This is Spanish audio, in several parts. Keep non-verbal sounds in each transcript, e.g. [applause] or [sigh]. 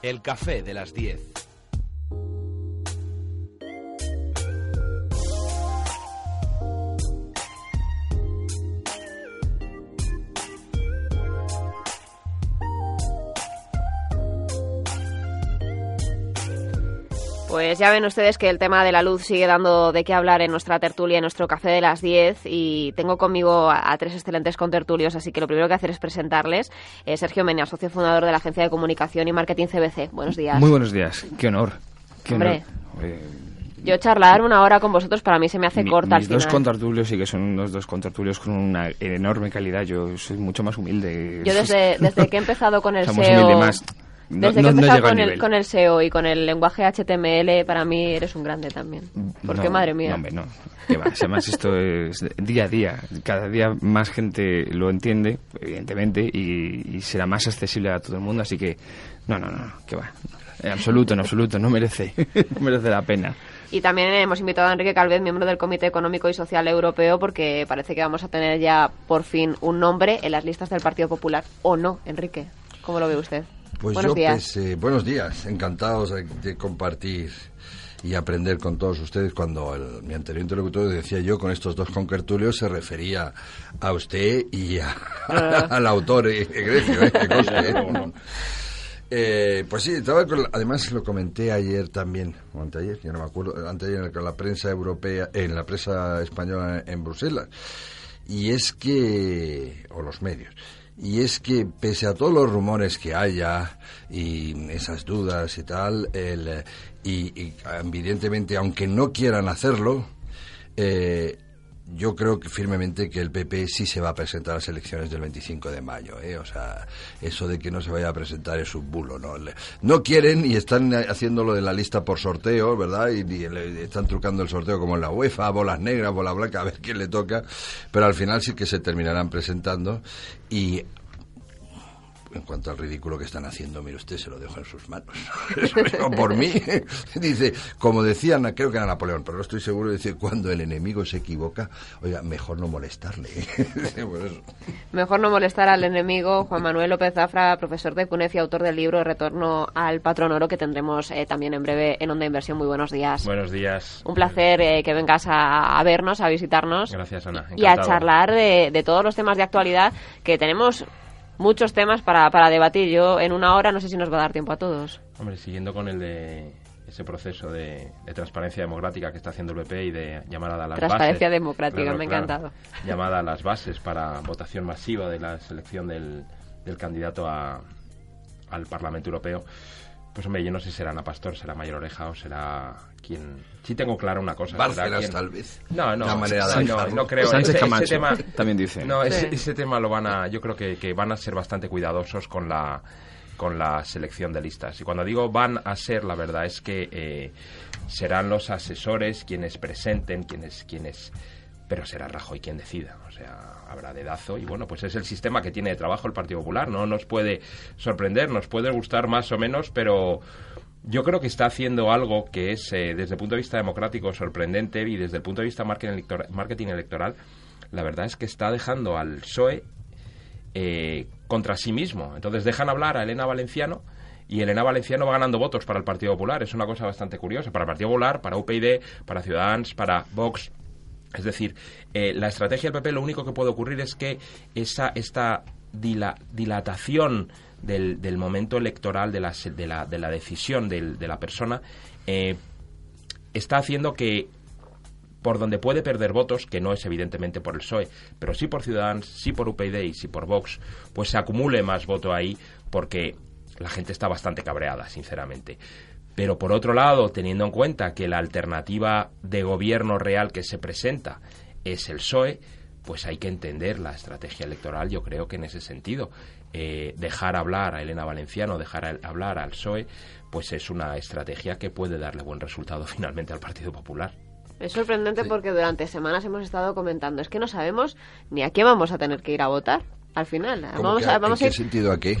El café de las 10. Pues ya ven ustedes que el tema de la luz sigue dando de qué hablar en nuestra tertulia, en nuestro café de las 10 y tengo conmigo a, a tres excelentes contertulios, así que lo primero que hacer es presentarles. Eh, Sergio Menia, socio fundador de la Agencia de Comunicación y Marketing CBC. Buenos días. Muy buenos días, qué honor. Qué Hombre. honor. Eh, Yo charlar una hora con vosotros para mí se me hace mi- corta al mis dos final. contertulios sí que son unos dos contertulios con una enorme calidad. Yo soy mucho más humilde. Yo desde, desde que he empezado con el Somos SEO... humilde más. Desde no- que he empezado con, el, con el SEO y con el lenguaje HTML, para mí eres un grande también. Porque, madre mía. No, hombre, no. ¿Qué va? Además, esto es día a día. Cada día más gente lo entiende, evidentemente, y, y será más accesible a todo el mundo. Así que, no, no, no, ¿qué va? En absoluto, en absoluto, no merece, [laughs] no merece la pena. Y también hemos invitado a Enrique Calvez, miembro del Comité Económico y Social Europeo, porque parece que vamos a tener ya por fin un nombre en las listas del Partido Popular. ¿O no, Enrique? ¿Cómo lo ve usted? Pues Buenos yo, días. pues, eh, buenos días, encantados de, compartir y aprender con todos ustedes. Cuando el- mi anterior interlocutor decía yo con estos dos conquertulios se refería a usted y a- [laughs] al autor eh, egregio, eh, que conste, eh. Eh, pues sí, estaba con además lo comenté ayer también, o anteayer, ya no me acuerdo, anteayer con la prensa europea, en la prensa española en Bruselas. Y es que, o los medios, y es que pese a todos los rumores que haya y esas dudas y tal, el, y, y, evidentemente aunque no quieran hacerlo, eh, yo creo que firmemente que el PP sí se va a presentar a las elecciones del 25 de mayo. ¿eh? O sea, eso de que no se vaya a presentar es un bulo. No, no quieren y están haciendo lo de la lista por sorteo, ¿verdad? Y, y le- están trucando el sorteo como en la UEFA, bolas negras, bola blanca, a ver quién le toca. Pero al final sí que se terminarán presentando. Y en cuanto al ridículo que están haciendo, mire usted, se lo dejo en sus manos. [laughs] Eso por mí. [laughs] Dice, como decían, creo que era Napoleón, pero no estoy seguro, dice, cuando el enemigo se equivoca, oiga, mejor no molestarle. [laughs] Por eso. Mejor no molestar al enemigo. Juan Manuel López Zafra, profesor de CUNEF y autor del libro Retorno al Patrón Oro, que tendremos eh, también en breve en Onda Inversión. Muy buenos días. Buenos días. Un placer eh, que vengas a, a vernos, a visitarnos. Gracias, Ana. y a charlar de, de todos los temas de actualidad que tenemos muchos temas para, para debatir. Yo en una hora no sé si nos va a dar tiempo a todos. Hombre, siguiendo con el de ese proceso de, de transparencia democrática que está haciendo el PP y de llamada a las Transparencia bases. democrática, Claro, me ha claro. encantado. Llamada a las bases para votación masiva de la selección del, del candidato a, al Parlamento Europeo. Pues hombre, yo no sé si será Ana Pastor, será Mayor Oreja o será quien... Sí tengo clara una cosa. será Bárcenas, quien- tal vez. No, no, La manera de sí, no, no creo. Sánchez Ese- tema- también dice. No, ese, Sí. ese tema lo van a, yo creo que, que van a ser bastante cuidadosos con la con la selección de listas. Y cuando digo van a ser, la verdad es que eh, serán los asesores quienes presenten, quienes quienes pero será Rajoy quien decida, o sea, habrá dedazo y bueno, pues es el sistema que tiene de trabajo el Partido Popular, no nos puede sorprender, nos puede gustar más o menos, pero yo creo que está haciendo algo que es, eh, desde el punto de vista democrático, sorprendente y desde el punto de vista marketing electoral, la verdad es que está dejando al PSOE eh, contra sí mismo. Entonces dejan hablar a Elena Valenciano y Elena Valenciano va ganando votos para el Partido Popular. Es una cosa bastante curiosa. Para el Partido Popular, para UPyD, para Ciudadanos, para Vox. Es decir, eh, la estrategia del PP lo único que puede ocurrir es que esa, esta dila- dilatación del, momento electoral, de la, de la, de la decisión de la persona, eh, está haciendo que por donde puede perder votos, que no es evidentemente por el PSOE, pero sí por Ciudadanos, sí por UPyD y sí por Vox, pues se acumule más voto ahí porque la gente está bastante cabreada, sinceramente. Pero por otro lado, teniendo en cuenta que la alternativa de gobierno real que se presenta es el PSOE, pues hay que entender la estrategia electoral, yo creo que en ese sentido. Eh, dejar hablar a Elena Valenciano, dejar a- hablar al PSOE, pues es una estrategia que puede darle buen resultado [laughs] finalmente al Partido Popular. Es sorprendente porque durante semanas hemos estado comentando, es que no sabemos ni a quién vamos a tener que ir a votar al final. ¿Cómo Vamos que a, vamos ¿En a qué sentido a qué?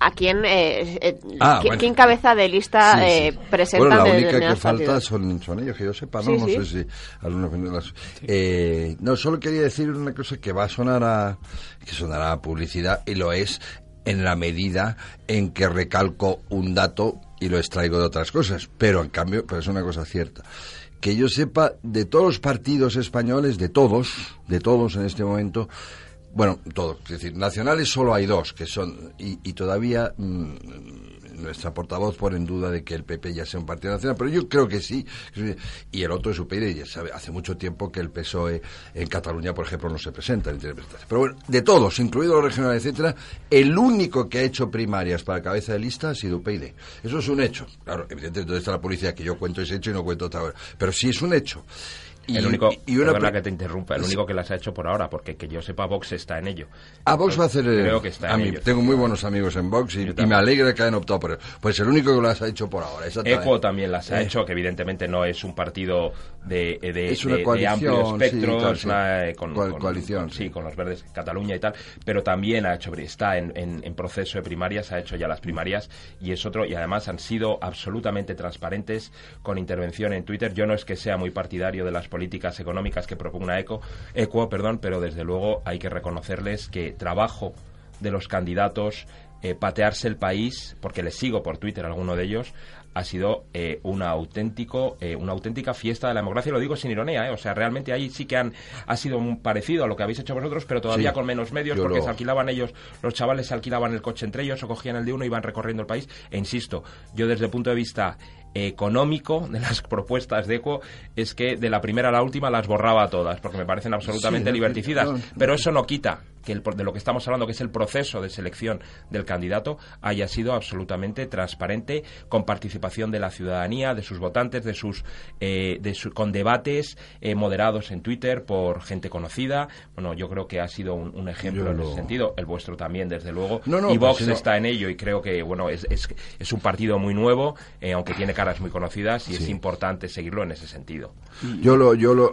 A quién, eh, eh, Ah, quién, bueno. quién cabeza de lista Sí, eh, Bueno, la de única que falta son, son ellos, que yo sepa, ¿no? Sí, no sí. sé si algunos Eh, no, solo quería decir una cosa que va a sonar a... que sonará a publicidad, y lo es. en la medida en que recalco un dato y lo extraigo de otras cosas. Pero en cambio, pues es una cosa cierta. Que yo sepa, de todos los partidos españoles, de todos, de todos en este momento, bueno, todos, es decir, nacionales solo hay dos, que son, y, y todavía mm, nuestra portavoz pone en duda de que el PP ya sea un partido nacional, pero yo creo que sí. Y el otro es UPyD, ya sabe, hace mucho tiempo que el PSOE en Cataluña, por ejemplo, no se presenta en Pero bueno, de todos, incluidos los regionales, etcétera, el único que ha hecho primarias para cabeza de lista ha sido UPyD. Eso es un hecho. Claro, evidentemente, donde está la policía que yo cuento ese hecho y no cuento otra Pero sí es un hecho. Y, el único, y una que te interrumpa, el único que las ha hecho por ahora, porque que yo sepa, Vox está en ello. A ah, Vox va a hacer. Creo que está a mí, Tengo muy buenos amigos en Vox y, me alegra que hayan optado por él. Pues el único que las ha hecho por ahora. ECO también las ha eh. hecho, que evidentemente no es un partido de, de, es una de, amplio espectro, es una, con, coalición. sí, con los verdes Cataluña y tal, pero también ha hecho, está en, en, en proceso de primarias, ha hecho ya las primarias y es otro, y además han sido absolutamente transparentes con intervención en Twitter. Yo no es que sea muy partidario de las políticas económicas que propugna ECO, ECO, perdón, pero desde luego hay que reconocerles que trabajo de los candidatos, eh, patearse el país, porque les sigo por Twitter alguno de ellos, ha sido eh, una auténtico eh, una auténtica fiesta de la democracia. Lo digo sin ironía o sea realmente ahí sí que han ha sido un parecido a lo que habéis hecho vosotros pero todavía con menos medios porque se alquilaban ellos los chavales se alquilaban el coche entre ellos o cogían el de uno y iban recorriendo el país. E insisto yo desde el punto de vista económico [laughs] de las propuestas de ECO es que de la primera a la última las borraba todas, porque me parecen absolutamente liberticidas. Pero eso no quita que el, de lo que estamos hablando, que es el proceso de selección del candidato, haya sido absolutamente transparente, con participación de la ciudadanía, de sus votantes, de sus, eh, de con debates eh, moderados en Twitter por gente conocida. Bueno, yo creo que ha sido un, ejemplo en ese sentido. El vuestro también, desde luego. y Vox está en ello y creo que, bueno, es, es, es un partido muy nuevo, eh, aunque tiene caras muy conocidas y es importante seguirlo en ese sentido. Yo lo, yo lo,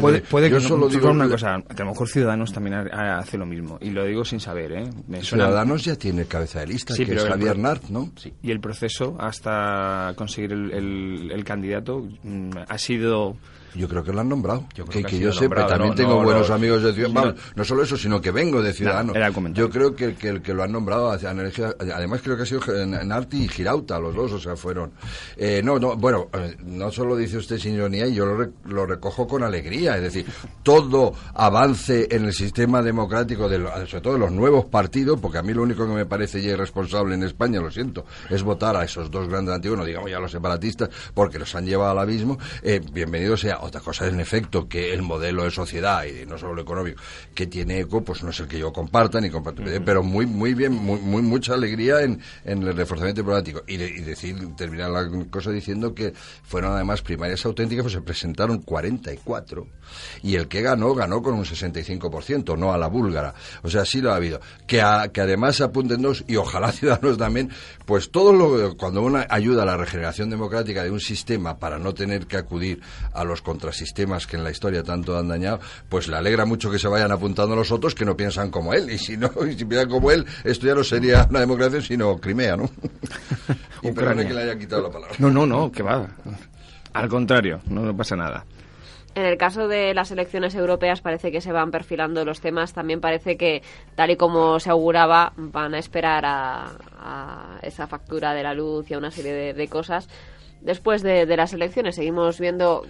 puede, puede que solo digo una cosa, que a lo mejor Ciudadanos también hace lo mismo y lo digo sin saber, ¿eh? Ciudadanos ya tiene cabeza de lista, que es Javier Nart, ¿no? Sí. Y el proceso hasta conseguir el, el candidato mm, ha sido yo creo que lo han nombrado. Yo que, que, yo sepa, también tengo buenos amigos de Ciudadanos. No, solo eso, sino que vengo de Ciudadanos. yo creo que, que el que lo han nombrado, además creo que ha sido Narti y Girauta, los dos, o sea, fueron. Eh, no, no, bueno, eh, no solo dice usted sin ironía, y yo lo, lo, recojo con alegría. Es decir, todo avance en el sistema democrático, de sobre todo de los nuevos partidos, porque a mí lo único que me parece ya irresponsable en España, lo siento, es votar a esos dos grandes antiguos, no digamos ya los separatistas, porque los han llevado al abismo. Eh, bienvenido sea otra cosa es, en efecto, que el modelo de sociedad, y no solo lo económico, que tiene ECO, pues no es el que yo comparta, ni comparto, pero muy muy bien, muy, muy mucha alegría en, en el reforzamiento diplomático. Y, y, decir, terminar la cosa diciendo que fueron además primarias auténticas, pues se presentaron 44, y el que ganó, ganó con un 65%, no a la búlgara. O sea, sí lo ha habido. Que, que además apunten dos, y ojalá [laughs] ciudadanos también, pues todo lo, cuando uno ayuda a la regeneración democrática de un sistema para no tener que acudir a los contrasistemas que en la historia tanto han dañado, pues le alegra mucho que se vayan apuntando los otros que no piensan como él. Y si no, [laughs] y si piensan como él, esto ya no sería una democracia, sino Crimea, ¿no? [laughs] y perdone que le haya quitado la palabra. No, no, no, que va. Al contrario, no pasa nada. En el caso de las elecciones europeas parece que se van perfilando los temas. También parece que, tal y como se auguraba, van a esperar a, esa factura de la luz y a una serie de cosas después de, las elecciones seguimos viendo,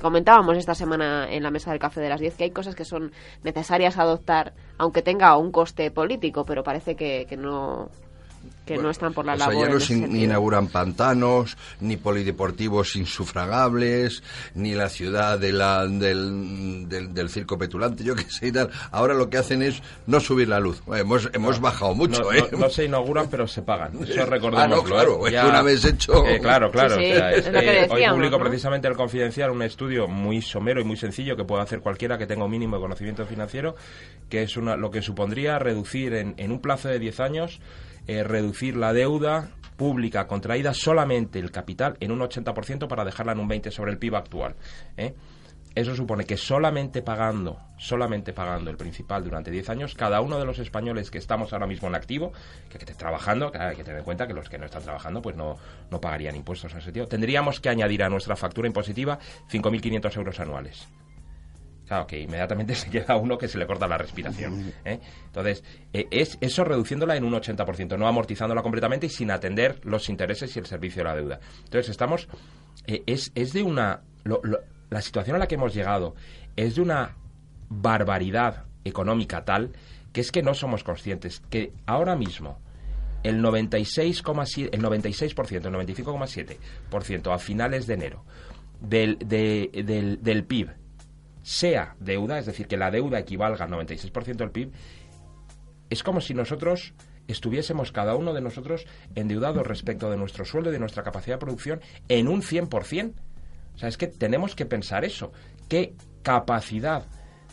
comentábamos esta semana en la mesa del café de las 10 que hay cosas que son necesarias adoptar, aunque tenga un coste político, pero parece que, que no que no están por la labor. ya no se inauguran pantanos, ni polideportivos insufragables, ni la ciudad de la, del, del, circo petulante, yo qué sé y tal. Ahora lo que hacen es no subir la luz. Hemos, hemos bajado mucho, no, ¿eh? No, se inauguran, pero se pagan. Eso recordemos. Ah, no, claro, ¿eh? una vez hecho. Eh, claro, claro. hoy publico precisamente el Confidencial un estudio muy somero y muy sencillo que puede hacer cualquiera que tenga un mínimo de conocimiento financiero, que es una, lo que supondría reducir en, en un plazo de 10 años eh, reducir la deuda pública contraída solamente el capital en un 80% para dejarla en un 20% sobre el PIB actual. ¿eh? Eso supone que solamente pagando, solamente pagando el principal durante 10 años, cada uno de los españoles que estamos ahora mismo en activo, que, estén trabajando, que hay que tener en cuenta que los que no están trabajando pues no, no pagarían impuestos en ese sentido, tendríamos que añadir a nuestra factura impositiva 5.500 euros anuales. Claro, que inmediatamente [laughs] se queda uno que se le corta la respiración. ¿eh? Entonces, eh, es eso reduciéndola en un 80%, no amortizándola completamente y sin atender los intereses y el servicio de la deuda. Entonces, estamos. eh, es, es de una. lo- lo- la situación a la que hemos llegado es de una barbaridad económica tal que es que no somos conscientes que ahora mismo el 96,7, el 96%, el 95,7% a finales de enero del, de- del, del PIB sea deuda, es decir, que la deuda equivalga al 96% del PIB, es como si nosotros estuviésemos cada uno de nosotros endeudados respecto de nuestro sueldo y de nuestra capacidad de producción en un 100%. O sea, es que tenemos que pensar eso. ¿Qué capacidad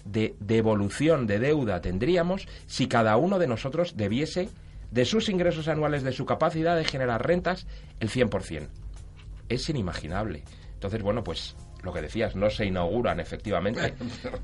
de devolución de deuda tendríamos si cada uno de nosotros debiese de sus ingresos anuales, de su capacidad de generar rentas, el 100%? Es inimaginable. Entonces, bueno, pues lo que decías, no se inauguran efectivamente,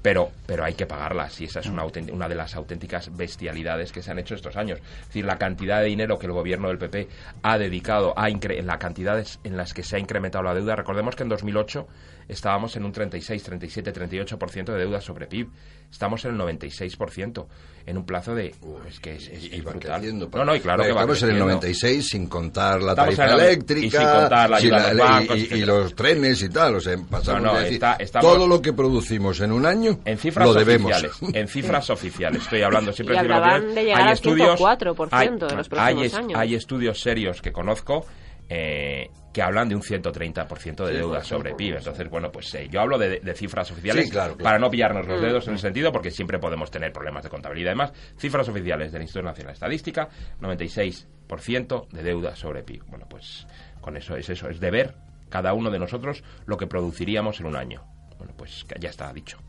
pero, pero hay que pagarlas y esa es una, una de las auténticas bestialidades que se han hecho estos años. Es decir, la cantidad de dinero que el gobierno del PP ha dedicado a incre- en las cantidades en las que se ha incrementado la deuda. Recordemos que en 2008 estábamos en un 36, 37, 38% de deuda sobre PIB. Estamos en el 96% en un plazo de... es que es, es- Y es va brutal. creciendo. No, no, y claro que va Estamos en el creciendo. 96 sin contar la Estamos tarifa el- eléctrica, y sin contar la sin los y- bancos, y, y etcétera. los trenes y tal. O sea, pasamos No, no, de decir, está- estamos- todo lo que producimos en un año En cifras lo debemos. oficiales. En [laughs] cifras oficiales. Estoy hablando siempre Y de cifras oficiales. de Hay al estudios- 104% en los próximos hay, es- años. Hay estudios serios que conozco eh, que hablan de un 130% de deuda sobre PIB. Entonces, bueno, pues eh, yo hablo de, de cifras oficiales Sí, claro, claro. para no pillarnos Mm. los dedos en el sentido, porque siempre podemos tener problemas de contabilidad. Además, cifras oficiales del Instituto Nacional de Estadística, 96% de deuda sobre PIB. Bueno, pues con eso es eso, es de ver cada uno de nosotros lo que produciríamos en un año. Bueno, pues ya está dicho.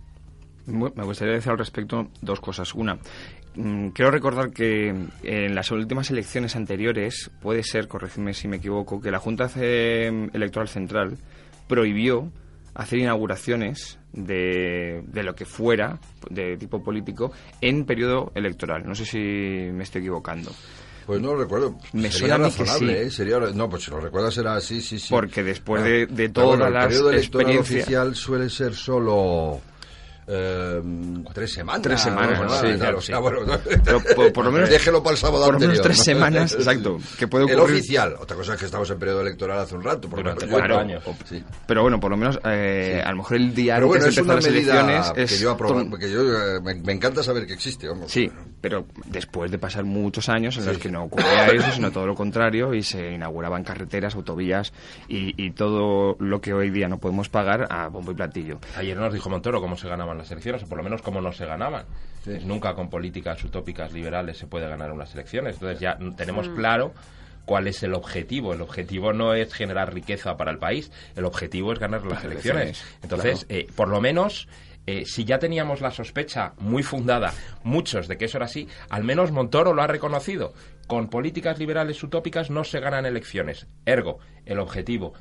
Me gustaría decir al respecto dos cosas. Una, mm, quiero recordar que en las últimas elecciones anteriores, puede ser, corregidme si me equivoco, que la Junta Ce- Electoral Central prohibió hacer inauguraciones de, de lo que fuera, de tipo político, en periodo electoral. No sé si me estoy equivocando. Pues no lo recuerdo. Me sería razonable, sí. ¿eh? Sería, no, pues si lo recuerdas será así, sí, sí. Porque después Ah, de- de todas bueno, las El periodo electoral oficial suele ser solo... eh, tres semanas. Tres semanas, ¿no? sí, Tal, claro, o sea, sí. bueno, Pero por- por lo menos- [laughs] déjelo para el sábado por tres semanas, [laughs] exacto, que puede El ocurrir- oficial. Otra cosa es que estamos en periodo electoral hace un rato. por Durante cuatro años. Sí. Pero bueno, por lo menos eh, Sí. a lo mejor el día Pero bueno, antes de empezar las medida elecciones que es yo aprobar, porque yo eh, me, me encanta saber que existe, vamos. Sí, pero después de pasar muchos años en los que no ocurría [laughs] eso, sino todo lo contrario, y se inauguraban carreteras, autovías y, y todo lo que hoy día no podemos pagar a bombo y platillo. Ayer nos dijo Montoro cómo se ganaban las elecciones, o por lo menos cómo no se ganaban. Sí. Es nunca con políticas utópicas liberales se puede ganar unas elecciones. Entonces ya tenemos Mm. claro cuál es el objetivo. El objetivo no es generar riqueza para el país, el objetivo es ganar las Las elecciones. elecciones, Entonces, eh, por lo menos... eh, si ya teníamos la sospecha muy fundada, muchos, de que eso era así, al menos Montoro lo ha reconocido. Con políticas liberales utópicas no se ganan elecciones. Ergo, el objetivo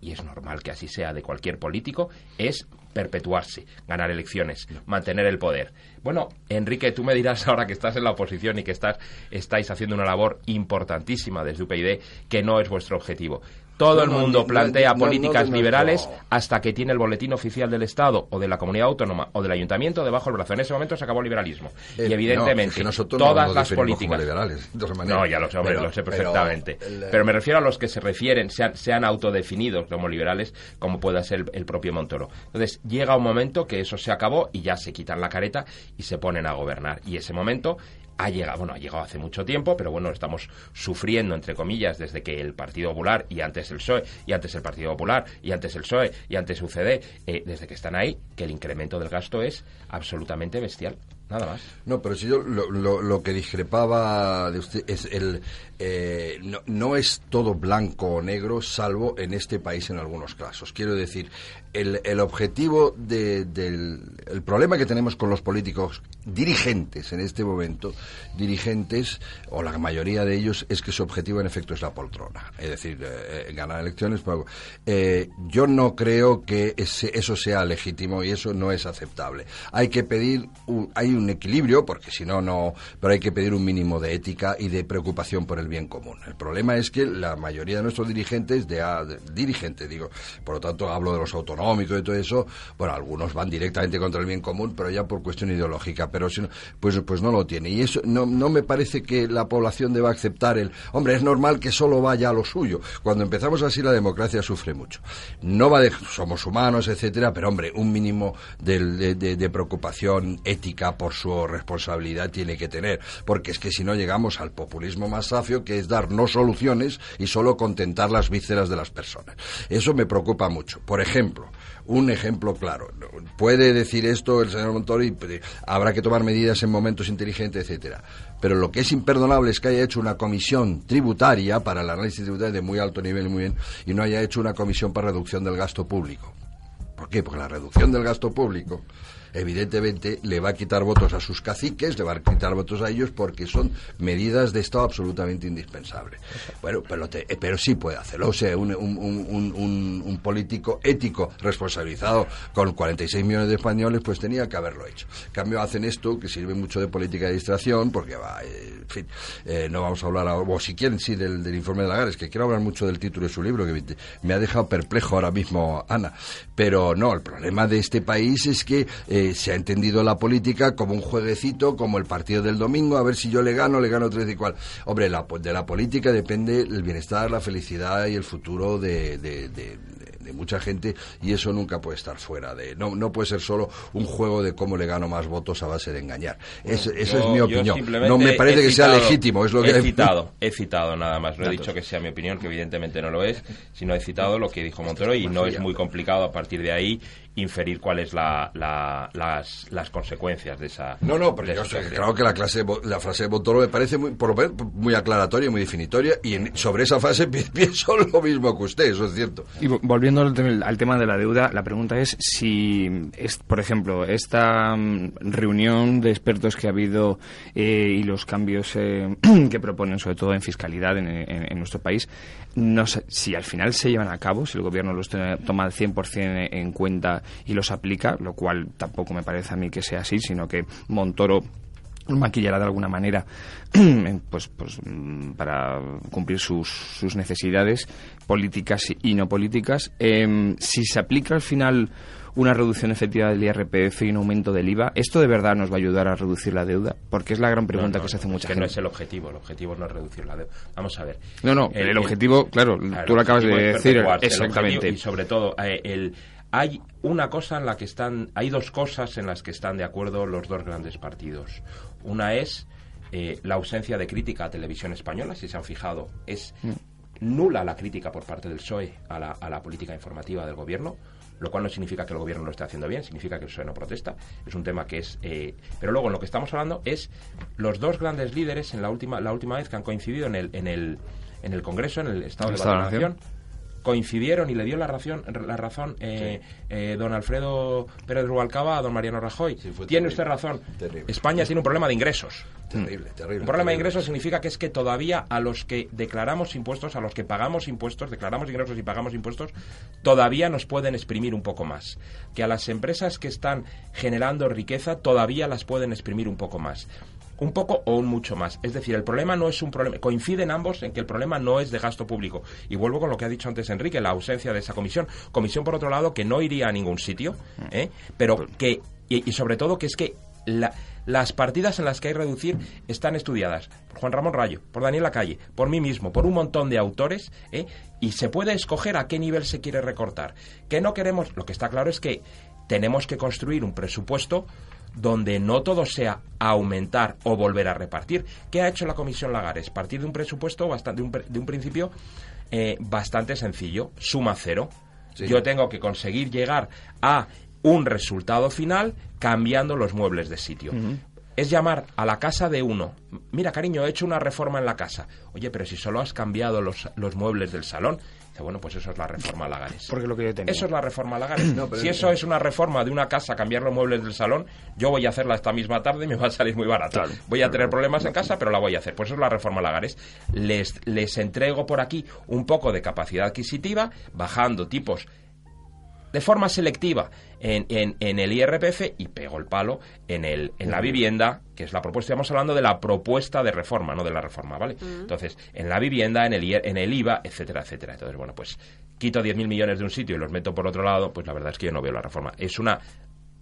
y es normal que así sea de cualquier político, es perpetuarse, ganar elecciones, mantener el poder. Bueno, Enrique, tú me dirás ahora que estás en la oposición y que estás, estáis haciendo una labor importantísima desde UPyD, que no es vuestro objetivo. Todo el mundo plantea políticas liberales hasta que tiene el boletín oficial del Estado o de la comunidad autónoma o del ayuntamiento debajo del brazo. En ese momento se acabó el liberalismo. Eh, y evidentemente, no, es que nosotros no todas las políticas... liberales, de. No, ya lo sé, hombre, Pero- lo sé pero perfectamente. el- Pero, me refiero a los que se refieren, sean, sean autodefinidos como liberales, como pueda ser el, el propio Montoro. Entonces, llega un momento que eso se acabó y ya se quitan la careta y se ponen a gobernar. Y ese momento ha llegado, bueno, ha llegado hace mucho tiempo, pero bueno, estamos sufriendo, entre comillas, desde que el Partido Popular y antes el PSOE, y antes el Partido Popular, y antes el PSOE, y antes UCD, eh, desde que están ahí, que el incremento del gasto es absolutamente bestial. Nada más. No, pero si yo lo, lo- lo que discrepaba de usted es el... eh, no, no es todo blanco o negro, salvo en este país en algunos casos. Quiero decir, el, el objetivo de- del... El problema que tenemos con los políticos dirigentes en este momento, dirigentes, o la mayoría de ellos, es que su objetivo en efecto es la poltrona. Es decir, eh, ganar elecciones. pero, eh, yo no creo que ese- eso sea legítimo y eso no es aceptable. Hay que pedir... un- hay un equilibrio, porque si no, no, pero hay que pedir un mínimo de ética y de preocupación por el bien común. El problema es que la mayoría de nuestros dirigentes, de, dirigentes, digo, por lo tanto hablo de los autonómicos y todo eso, bueno, algunos van directamente contra el bien común, pero ya por cuestión ideológica, pero si no, pues, pues no lo tiene. Y eso no, no me parece que la población deba aceptar el, hombre, es normal que solo vaya a lo suyo. Cuando empezamos así la democracia sufre mucho. No va de, somos humanos, etcétera, pero hombre, un mínimo de, de preocupación ética por su responsabilidad tiene que tener, porque es que si no llegamos al populismo más safio, que es dar no soluciones y solo contentar las vísceras de las personas. Eso me preocupa mucho. Por ejemplo, un ejemplo claro. Puede decir esto el señor Montori, habrá que tomar medidas en momentos inteligentes, etcétera. Pero lo que es imperdonable es que haya hecho una comisión tributaria para el análisis tributario de muy alto nivel, muy bien, y no haya hecho una comisión para reducción del gasto público. ¿Por qué? Porque la reducción del gasto público evidentemente le va a quitar votos a sus caciques, le va a quitar votos a ellos porque son medidas de Estado absolutamente indispensables. Bueno, pero, eh, pero sí puede hacerlo. O sea, un, un, político ético responsabilizado con 46 millones de españoles, pues tenía que haberlo hecho. En cambio, hacen esto que sirve mucho de política de distracción, porque va, eh, en fin, eh, no vamos a hablar ahora, o si quieren, sí, del, del informe de Lagares, que quiero hablar mucho del título de su libro, que me ha dejado perplejo ahora mismo Ana. Pero no, el problema de este país es que eh, se ha entendido la política como un jueguecito, como el partido del domingo, a ver si yo le gano, le gano tres y cual. Hombre, la, de la política depende el bienestar, la felicidad y el futuro de, de, mucha gente y eso nunca puede estar fuera de no no puede ser solo un juego de cómo le gano más votos a base de engañar. Esa es mi opinión. no me parece que sea legítimo es lo que he [laughs] citado he citado nada más no he dicho que sea mi opinión que evidentemente no lo es sino he citado lo que dijo Montero y no es muy complicado a partir de ahí inferir cuáles la, las, las consecuencias de esa. No, no, pero yo creo que la, clase, la frase de Montoro me parece muy, por muy aclaratoria, muy definitoria, y sobre esa frase [laughs] pienso lo mismo que usted, eso es cierto. Y volviendo al, tema de la deuda, la pregunta es si, es, por ejemplo, esta mm, reunión de expertos que ha habido eh, y los cambios eh, [clears throat] que proponen, sobre todo en fiscalidad en, nuestro país, no si al final se llevan a cabo, si el gobierno los toma al 100% en cuenta y los aplica, lo cual tampoco me parece a mí que sea así, sino que Montoro maquillará de alguna manera [clears throat] pues, pues mm, para cumplir sus, sus necesidades políticas y no políticas. Em, si se aplica al final una reducción efectiva del IRPF y un aumento del IVA, ¿esto de verdad nos va a ayudar a reducir la deuda? Porque es la gran pregunta que se hace mucha que gente. No es el objetivo, el objetivo no es reducir la deuda. Vamos a ver. No, no, el, objetivo, claro, tú lo acabas de decir, exactamente. Y sobre todo, eh, el hay una cosa en la que están, hay dos cosas en las que están de acuerdo los dos grandes partidos. Una es eh, la ausencia de crítica a televisión española, si se han fijado, es mm. nula la crítica por parte del PSOE a la, a la política informativa del gobierno lo cual no significa que el gobierno lo esté haciendo bien, significa que el PSOE no protesta. Es un tema que es... Eh, pero luego en lo que estamos hablando es los dos grandes líderes en la última, la última vez que han coincidido en el, en el, en el Congreso, en el Estado de la Nación coincidieron y le dio la razón, la razón eh, eh, don Alfredo Pérez Rubalcaba a don Mariano Rajoy. tiene usted razón. España tiene un problema de ingresos. Terrible, terrible. Un problema de ingresos significa que es que todavía a los que declaramos impuestos, a los que pagamos impuestos, declaramos ingresos y pagamos impuestos, todavía nos pueden exprimir un poco más. Que a las empresas que están generando riqueza todavía las pueden exprimir un poco más un poco o un mucho más. Es decir, el problema no es un problema, coinciden ambos en que el problema no es de gasto público. Y vuelvo con lo que ha dicho antes Enrique, la ausencia de esa comisión. Comisión, por otro lado, que no iría a ningún sitio, ¿eh? pero que, y, sobre todo que es que las partidas en las que hay que reducir están estudiadas por Juan Ramón Rayo, por Daniel Lacalle, por mí mismo, por un montón de autores, ¿eh? y se puede escoger a qué nivel se quiere recortar. Que no queremos, lo que está claro es que tenemos que construir un presupuesto donde no todo sea aumentar o volver a repartir. ¿Qué ha hecho la Comisión Lagares? Partir de un presupuesto bastante, de, un, principio eh, bastante sencillo, suma cero. Yo tengo que conseguir llegar a un resultado final cambiando los muebles de sitio. Es llamar a la casa de uno. Mira, cariño, he hecho una reforma en la casa. Oye, pero si solo has cambiado los, los muebles del salón, bueno, pues eso es la reforma Lagares. Porque lo que yo Eso es la reforma Lagares. [clears throat] si eso es una reforma de una casa, cambiar los muebles del salón, yo voy a hacerla esta misma tarde y me va a salir muy barata. voy a tener problemas en casa, pero la voy a hacer. Pues eso es la reforma Lagares. Les, les entrego por aquí un poco de capacidad adquisitiva, bajando tipos de forma selectiva en, en, el IRPF y pegó el palo en, el, en la vivienda, que es la propuesta. Estamos hablando de la propuesta de reforma, no de la reforma, ¿vale? Entonces, en la vivienda, en el, en el IVA, etcétera, etcétera. Entonces, bueno, pues quito 10.000 millones de un sitio y los meto por otro lado, pues la verdad es que yo no veo la reforma. Es una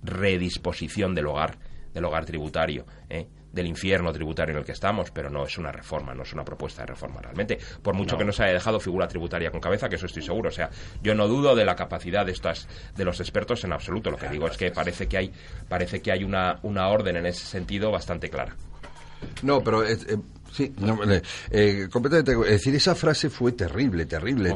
redisposición del hogar, del hogar tributario, ¿eh? Del infierno tributario en el que estamos, pero no es una reforma, no es una propuesta de reforma realmente, por mucho que no se haya dejado figura tributaria con cabeza, que eso estoy seguro. O sea, yo no dudo de la capacidad de estas de los expertos en absoluto. Lo que digo es que parece que hay parece que hay una, una orden en ese sentido bastante clara. No, pero eh, Sí, eh, completamente. Es decir, esa frase fue terrible, terrible.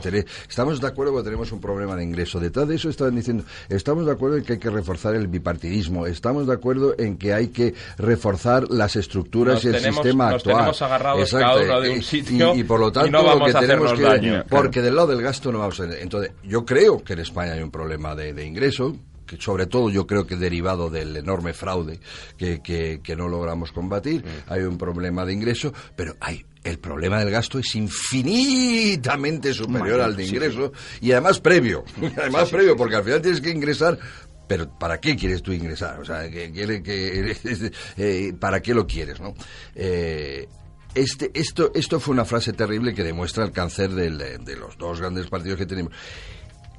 Estamos de acuerdo que tenemos un problema de ingreso. Detrás de eso estaban diciendo, estamos de acuerdo en que hay que reforzar el bipartidismo, estamos de acuerdo en que hay que reforzar las estructuras y el sistema nos actual. Tenemos agarrados cada uno de un sitio y, por lo tanto lo que tenemos que porque del lado del gasto no vamos a entonces yo creo que en España hay un problema de, de ingreso sobre todo yo creo que derivado del enorme fraude que, que, no logramos combatir, mm. hay un problema de ingreso, pero hay el problema del gasto es infinitamente superior al de ingreso y además previo, [laughs] además previo, porque al final tienes que ingresar pero ¿para qué quieres tú ingresar? O sea, que, que, [laughs] eh, ¿para qué lo quieres, no? Eh, este, esto, esto fue una frase terrible que demuestra el cáncer de los dos grandes partidos que tenemos.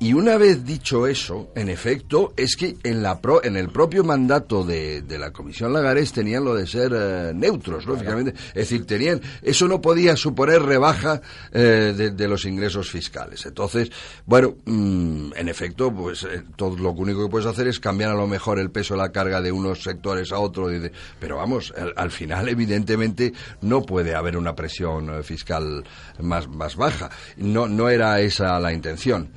Y una vez dicho eso, en efecto, es que en, la pro, en el propio mandato de, de, la Comisión Lagares tenían lo de ser eh, neutros, lógicamente. Es decir, tenían, eso no podía suponer rebaja eh, de, los ingresos fiscales. Entonces, bueno, mm, en efecto, pues eh, todo lo único que puedes hacer es cambiar a lo mejor el peso de la carga de unos sectores a otros. pero vamos, al, final, evidentemente, no puede haber una presión fiscal más, más baja. No, no era esa la intención.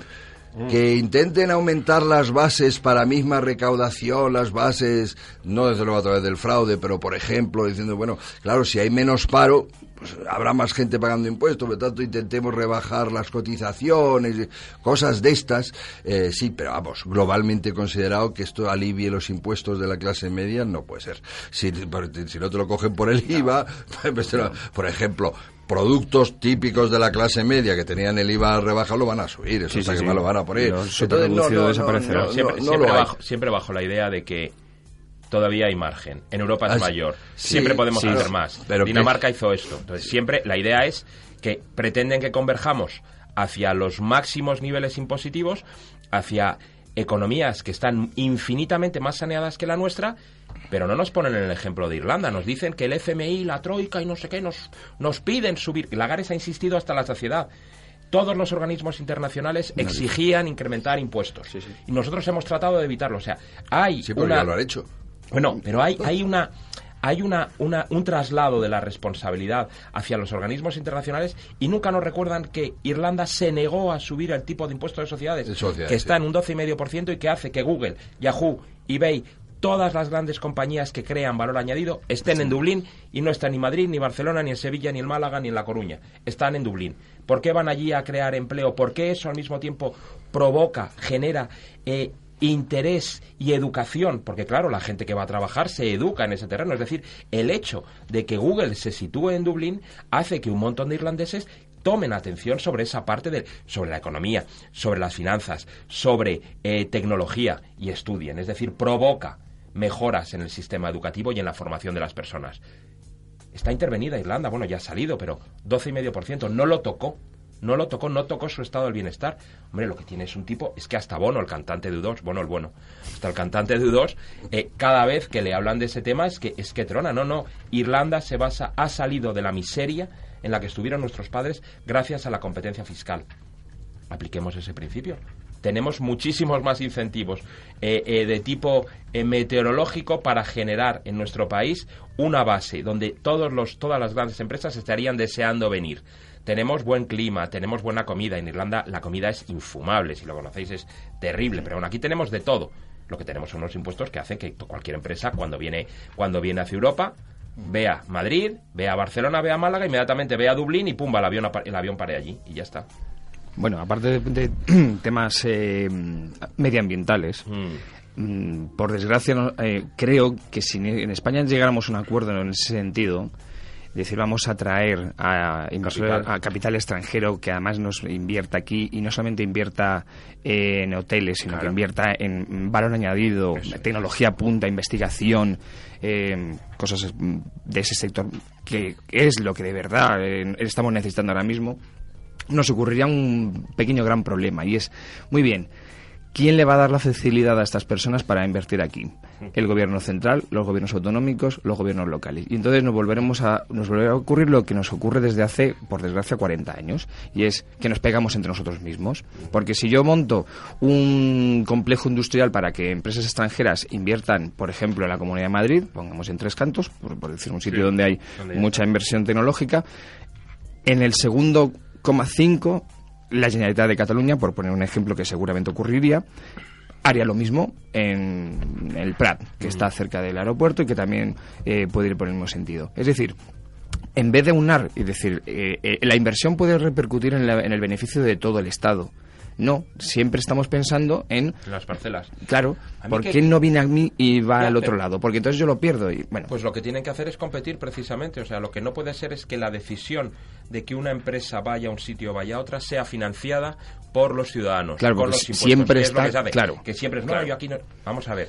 Mm. que intenten aumentar las bases para misma recaudación, las bases, no desde luego a través del fraude, pero por ejemplo, diciendo, bueno, claro, si hay menos paro, pues habrá más gente pagando impuestos, por lo tanto intentemos rebajar las cotizaciones, cosas de estas, eh, sí, pero vamos, globalmente considerado que esto alivie los impuestos de la clase media, no puede ser. Si, si no te lo cogen por el IVA, [laughs] pues, por ejemplo, productos típicos de la clase media que tenían el IVA rebaja lo van a subir, eso sí, que me lo van a poner. Entonces, no, no, siempre, siempre, bajo, siempre bajo la idea de que todavía hay margen. En Europa es ah, mayor. siempre podemos hacer más. Pero Dinamarca hizo esto. Entonces, siempre la idea es que pretenden que converjamos hacia los máximos niveles impositivos, hacia economías que están infinitamente más saneadas que la nuestra pero no nos ponen en el ejemplo de Irlanda. Nos dicen que el FMI, la Troika y no sé qué nos, nos piden subir. Lagares ha insistido hasta la saciedad. Todos los organismos internacionales exigían incrementar impuestos. Y nosotros hemos tratado de evitarlo. O sea, hay sí, una... ya lo han hecho. Bueno, pero hay, hay una hay una, una, un traslado de la responsabilidad hacia los organismos internacionales y nunca nos recuerdan que Irlanda se negó a subir el tipo de impuesto de sociedades, que está en un 12,5% y que hace que Google, Yahoo, eBay, todas las grandes compañías que crean valor añadido estén en Dublín y no están ni Madrid, ni Barcelona, ni en Sevilla, ni en Málaga, ni en La Coruña. Están en Dublín. ¿Por qué van allí a crear empleo? ¿Por qué eso al mismo tiempo provoca, genera eh, interés y educación? Porque claro, la gente que va a trabajar se educa en ese terreno. Es decir, el hecho de que Google se sitúe en Dublín hace que un montón de irlandeses tomen atención sobre esa parte de sobre la economía, sobre las finanzas, sobre eh, tecnología y estudien. Es decir, provoca mejoras en el sistema educativo y en la formación de las personas. Está intervenida Irlanda, bueno, ya ha salido, pero 12,5%, no lo tocó. No lo tocó, no tocó su estado del bienestar. Hombre, lo que tiene es un tipo, es que hasta Bono, el cantante de U2, Bono el bueno, hasta el cantante de U2, eh, cada vez que le hablan de ese tema es que, es que trona. No, no, Irlanda se basa, ha salido de la miseria en la que estuvieron nuestros padres gracias a la competencia fiscal. Apliquemos ese principio tenemos muchísimos más incentivos eh, eh, de tipo eh, meteorológico para generar en nuestro país una base donde todos los, todas las grandes empresas estarían deseando venir. Tenemos buen clima, tenemos buena comida. En Irlanda la comida es infumable, si lo conocéis es terrible, pero bueno, aquí tenemos de todo. Lo que tenemos son unos impuestos que hacen que cualquier empresa cuando viene, cuando viene hacia Europa vea Madrid, vea Barcelona, vea Málaga, inmediatamente vea Dublín y pumba, el avión, el avión pare allí y ya está. Bueno, aparte de, [clears throat] temas eh, medioambientales, mm. Mm, por desgracia, eh, creo que si en España llegáramos a un acuerdo en ese sentido, decir vamos a traer a inversores a capital extranjero que además nos invierta aquí y no solamente invierta en hoteles, sino que invierta en valor añadido, tecnología punta, investigación, eh, cosas de ese sector que es lo que de verdad eh, estamos necesitando ahora mismo, nos ocurriría un pequeño gran problema y es, muy bien, ¿Quién le va a dar la facilidad a estas personas para invertir aquí? El gobierno central, los gobiernos autonómicos, los gobiernos locales. Y entonces nos volveremos a, nos volverá a ocurrir lo que nos ocurre desde hace, por desgracia, 40 años. Y es que nos pegamos entre nosotros mismos. Porque si yo monto un complejo industrial para que empresas extranjeras inviertan, por ejemplo, en la Comunidad de Madrid, pongamos en Tres Cantos, por, decir un sitio donde hay mucha inversión tecnológica, en el segundo coma cinco la Generalitat de Cataluña, por poner un ejemplo que seguramente ocurriría, haría lo mismo en el Prat, que está cerca del aeropuerto y que también eh, puede ir por el mismo sentido. Es decir, en vez de unar y decir, eh, eh, la inversión puede repercutir en, en, el beneficio de todo el Estado. No, siempre estamos pensando en... Las parcelas. Claro, ¿por qué no viene a mí y va al otro lado? Porque entonces yo lo pierdo y bueno... Pues lo que tienen que hacer es competir precisamente, o sea, lo que no puede ser es que la decisión de que una empresa vaya a un sitio o vaya a otra sea financiada por los ciudadanos, claro, por los Siempre está, claro. Que siempre es, claro. yo aquí no... Vamos a ver,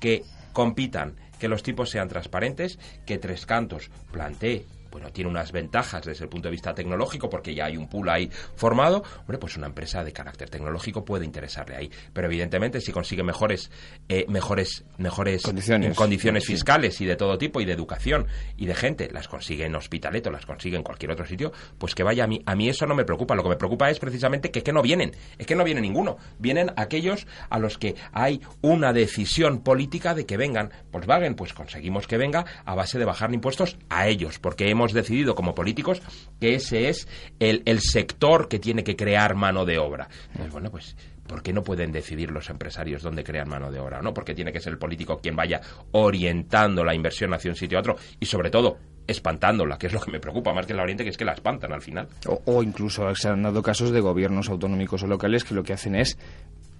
que compitan, que los tipos sean transparentes, que Tres Cantos plantee bueno, tiene unas ventajas desde el punto de vista tecnológico porque ya hay un pool ahí formado, hombre, pues una empresa de carácter tecnológico puede interesarle ahí. Pero evidentemente si consigue mejores, eh, mejores, mejores condiciones, condiciones fiscales y de todo tipo y de educación y de gente, las consigue en Hospitalet las consigue en cualquier otro sitio, pues que vaya a mí. A mí eso no me preocupa. Lo que me preocupa es precisamente que, que no vienen. Es que no viene ninguno. Vienen aquellos a los que hay una decisión política de que vengan. Volkswagen, pues conseguimos que venga a base de bajar impuestos a ellos, porque hemos decidido como políticos que ese es el, el sector que tiene que crear mano de obra. Entonces, bueno, pues ¿por qué no pueden decidir los empresarios dónde crean mano de obra? ¿no? Porque tiene que ser el político quien vaya orientando la inversión hacia un sitio a otro y sobre todo espantándola, que es lo que me preocupa más que la Oriente, que es que la espantan al final. O incluso se han dado casos de gobiernos autonómicos o locales que lo que hacen es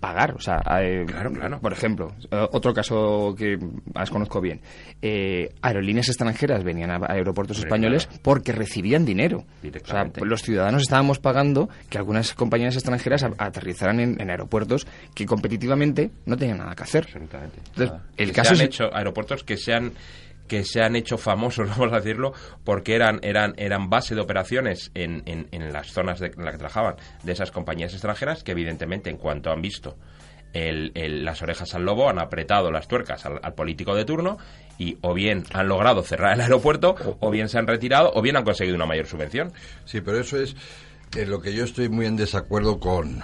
pagar. O sea, eh, claro, claro. por ejemplo, eh, otro caso que más conozco bien. Eh, aerolíneas extranjeras venían a, aeropuertos españoles porque recibían dinero. O sea, los ciudadanos estábamos pagando que algunas compañías extranjeras aterrizaran en, aeropuertos que competitivamente no tenían nada que hacer. Absolutamente. Entonces, el caso se han hecho aeropuertos que se han que se han hecho famosos, [laughs] vamos a decirlo, porque eran, eran, eran base de operaciones en, en, en las zonas de, en las que trabajaban de esas compañías extranjeras, que evidentemente en cuanto han visto el, las orejas al lobo, han apretado las tuercas al, político de turno y o bien han logrado cerrar el aeropuerto, o bien se han retirado, o bien han conseguido una mayor subvención. Sí, pero eso es eh, lo que yo estoy muy en desacuerdo con,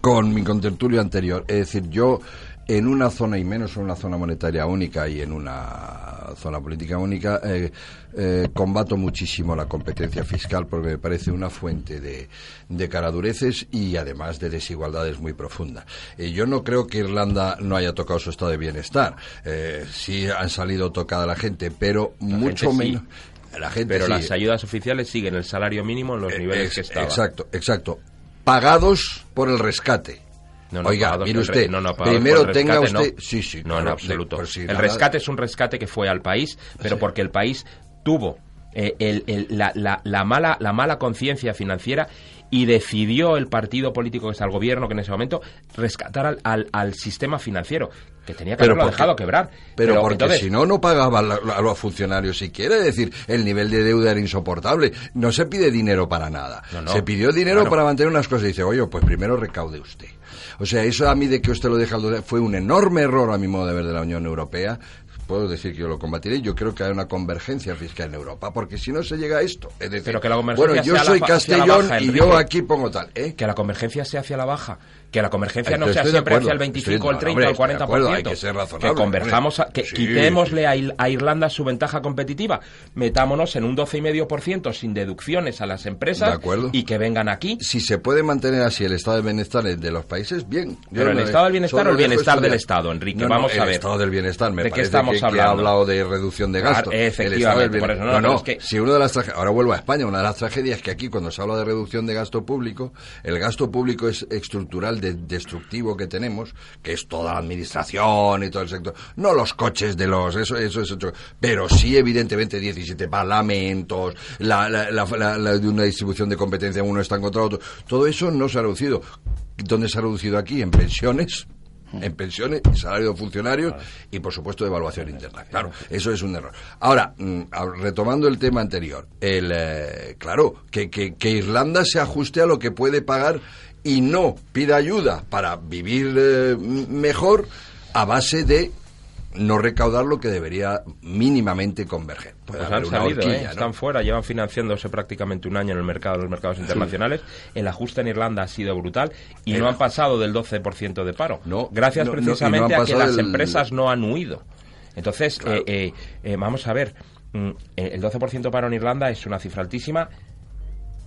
con mi contertulio anterior. Es decir, yo en una zona y menos en una zona monetaria única y en una zona política única, eh, eh, combato muchísimo la competencia fiscal porque me parece una fuente de, de caradureces y además de desigualdades muy profundas. Eh, yo no creo que Irlanda no haya tocado su estado de bienestar. Sí han salido tocada la gente, pero la mucho gente sí. menos. La gente Pero sí. las ayudas oficiales siguen el salario mínimo en los niveles que estaban. Exacto, exacto. Pagados por el rescate. No, no, Oiga, mire usted, no, primero tenga usted... no. Sí, sí. No, en claro, absoluto. por si el nada- rescate es un rescate que fue al país, pero Sí. porque el país tuvo eh, el- el- la, la- la mala, la mala conciencia financiera y decidió el partido político que está al gobierno, que en ese momento, rescatar al, al- al sistema financiero, que tenía que Pero haberlo porque- dejado quebrar. Pero, porque si no, no pagaban la- a los funcionarios siquiera. Es decir, el nivel de deuda era insoportable. No se pide dinero para nada. No, no. Se pidió dinero para mantener unas cosas. Y dice, oye, pues primero recaude usted. O sea, eso a mí de que usted lo deja fue un enorme error a mi modo de ver de la Unión Europea. Puedo decir que yo lo combatiré. Yo creo que hay una convergencia fiscal en Europa, porque si no se llega a esto. Es decir, Pero que la convergencia bueno, yo sea soy la Castellón baja, y yo aquí pongo tal. ¿eh? que la convergencia sea hacia la baja, que la convergencia no sea siempre acuerdo. hacia el 25, Estoy- el no, 30 hombre, o el estoy de 40%. acuerdo, hay que ser razonable, Que converjamos, a- que Sí. quitémosle a, Ir- a Irlanda su ventaja competitiva, metámonos en un 12,5% sin deducciones a las empresas De acuerdo. y que vengan aquí. Si se puede mantener así el estado de bienestar de los países, bien. Yo Pero el estado del bienestar o el bienestar del. Estado, Enrique, No, no, vamos a el ver. estado del bienestar, me ¿De qué parece estamos estamos que, que ha hablando. hablado de reducción de Claro, gasto. El efectivamente, por eso, no, no, es que- si una de las ahora vuelvo a España, una de las tragedias es que aquí cuando se habla de reducción de gasto público, el gasto público es estructural de, destructivo que tenemos, que es toda la administración y todo el sector, no los coches de los, eso, eso es otro, pero sí evidentemente 17 parlamentos, la, la, la, la- la- de una distribución de competencia, uno está en contra otro, todo eso no se ha reducido. ¿Dónde se ha reducido aquí? En pensiones, en pensiones, en salario de funcionarios y, por supuesto, de evaluación interna. Claro, eso es un error. Ahora, mm, retomando el tema anterior, el, eh, claro, que, que, que Irlanda se ajuste a lo que puede pagar y no pida ayuda para vivir eh, mejor a base de no recaudar lo que debería mínimamente converger. Puede Pues han salido, horquilla, ¿eh? ¿no? están fuera, llevan financiándose prácticamente un año en el mercado, en los mercados internacionales. El ajuste en Irlanda ha sido brutal y no han pasado del 12% de paro. No, gracias no, no precisamente a que las empresas no han huido. Entonces, Claro. eh, eh, vamos a ver, mm, el 12% de paro en Irlanda es una cifra altísima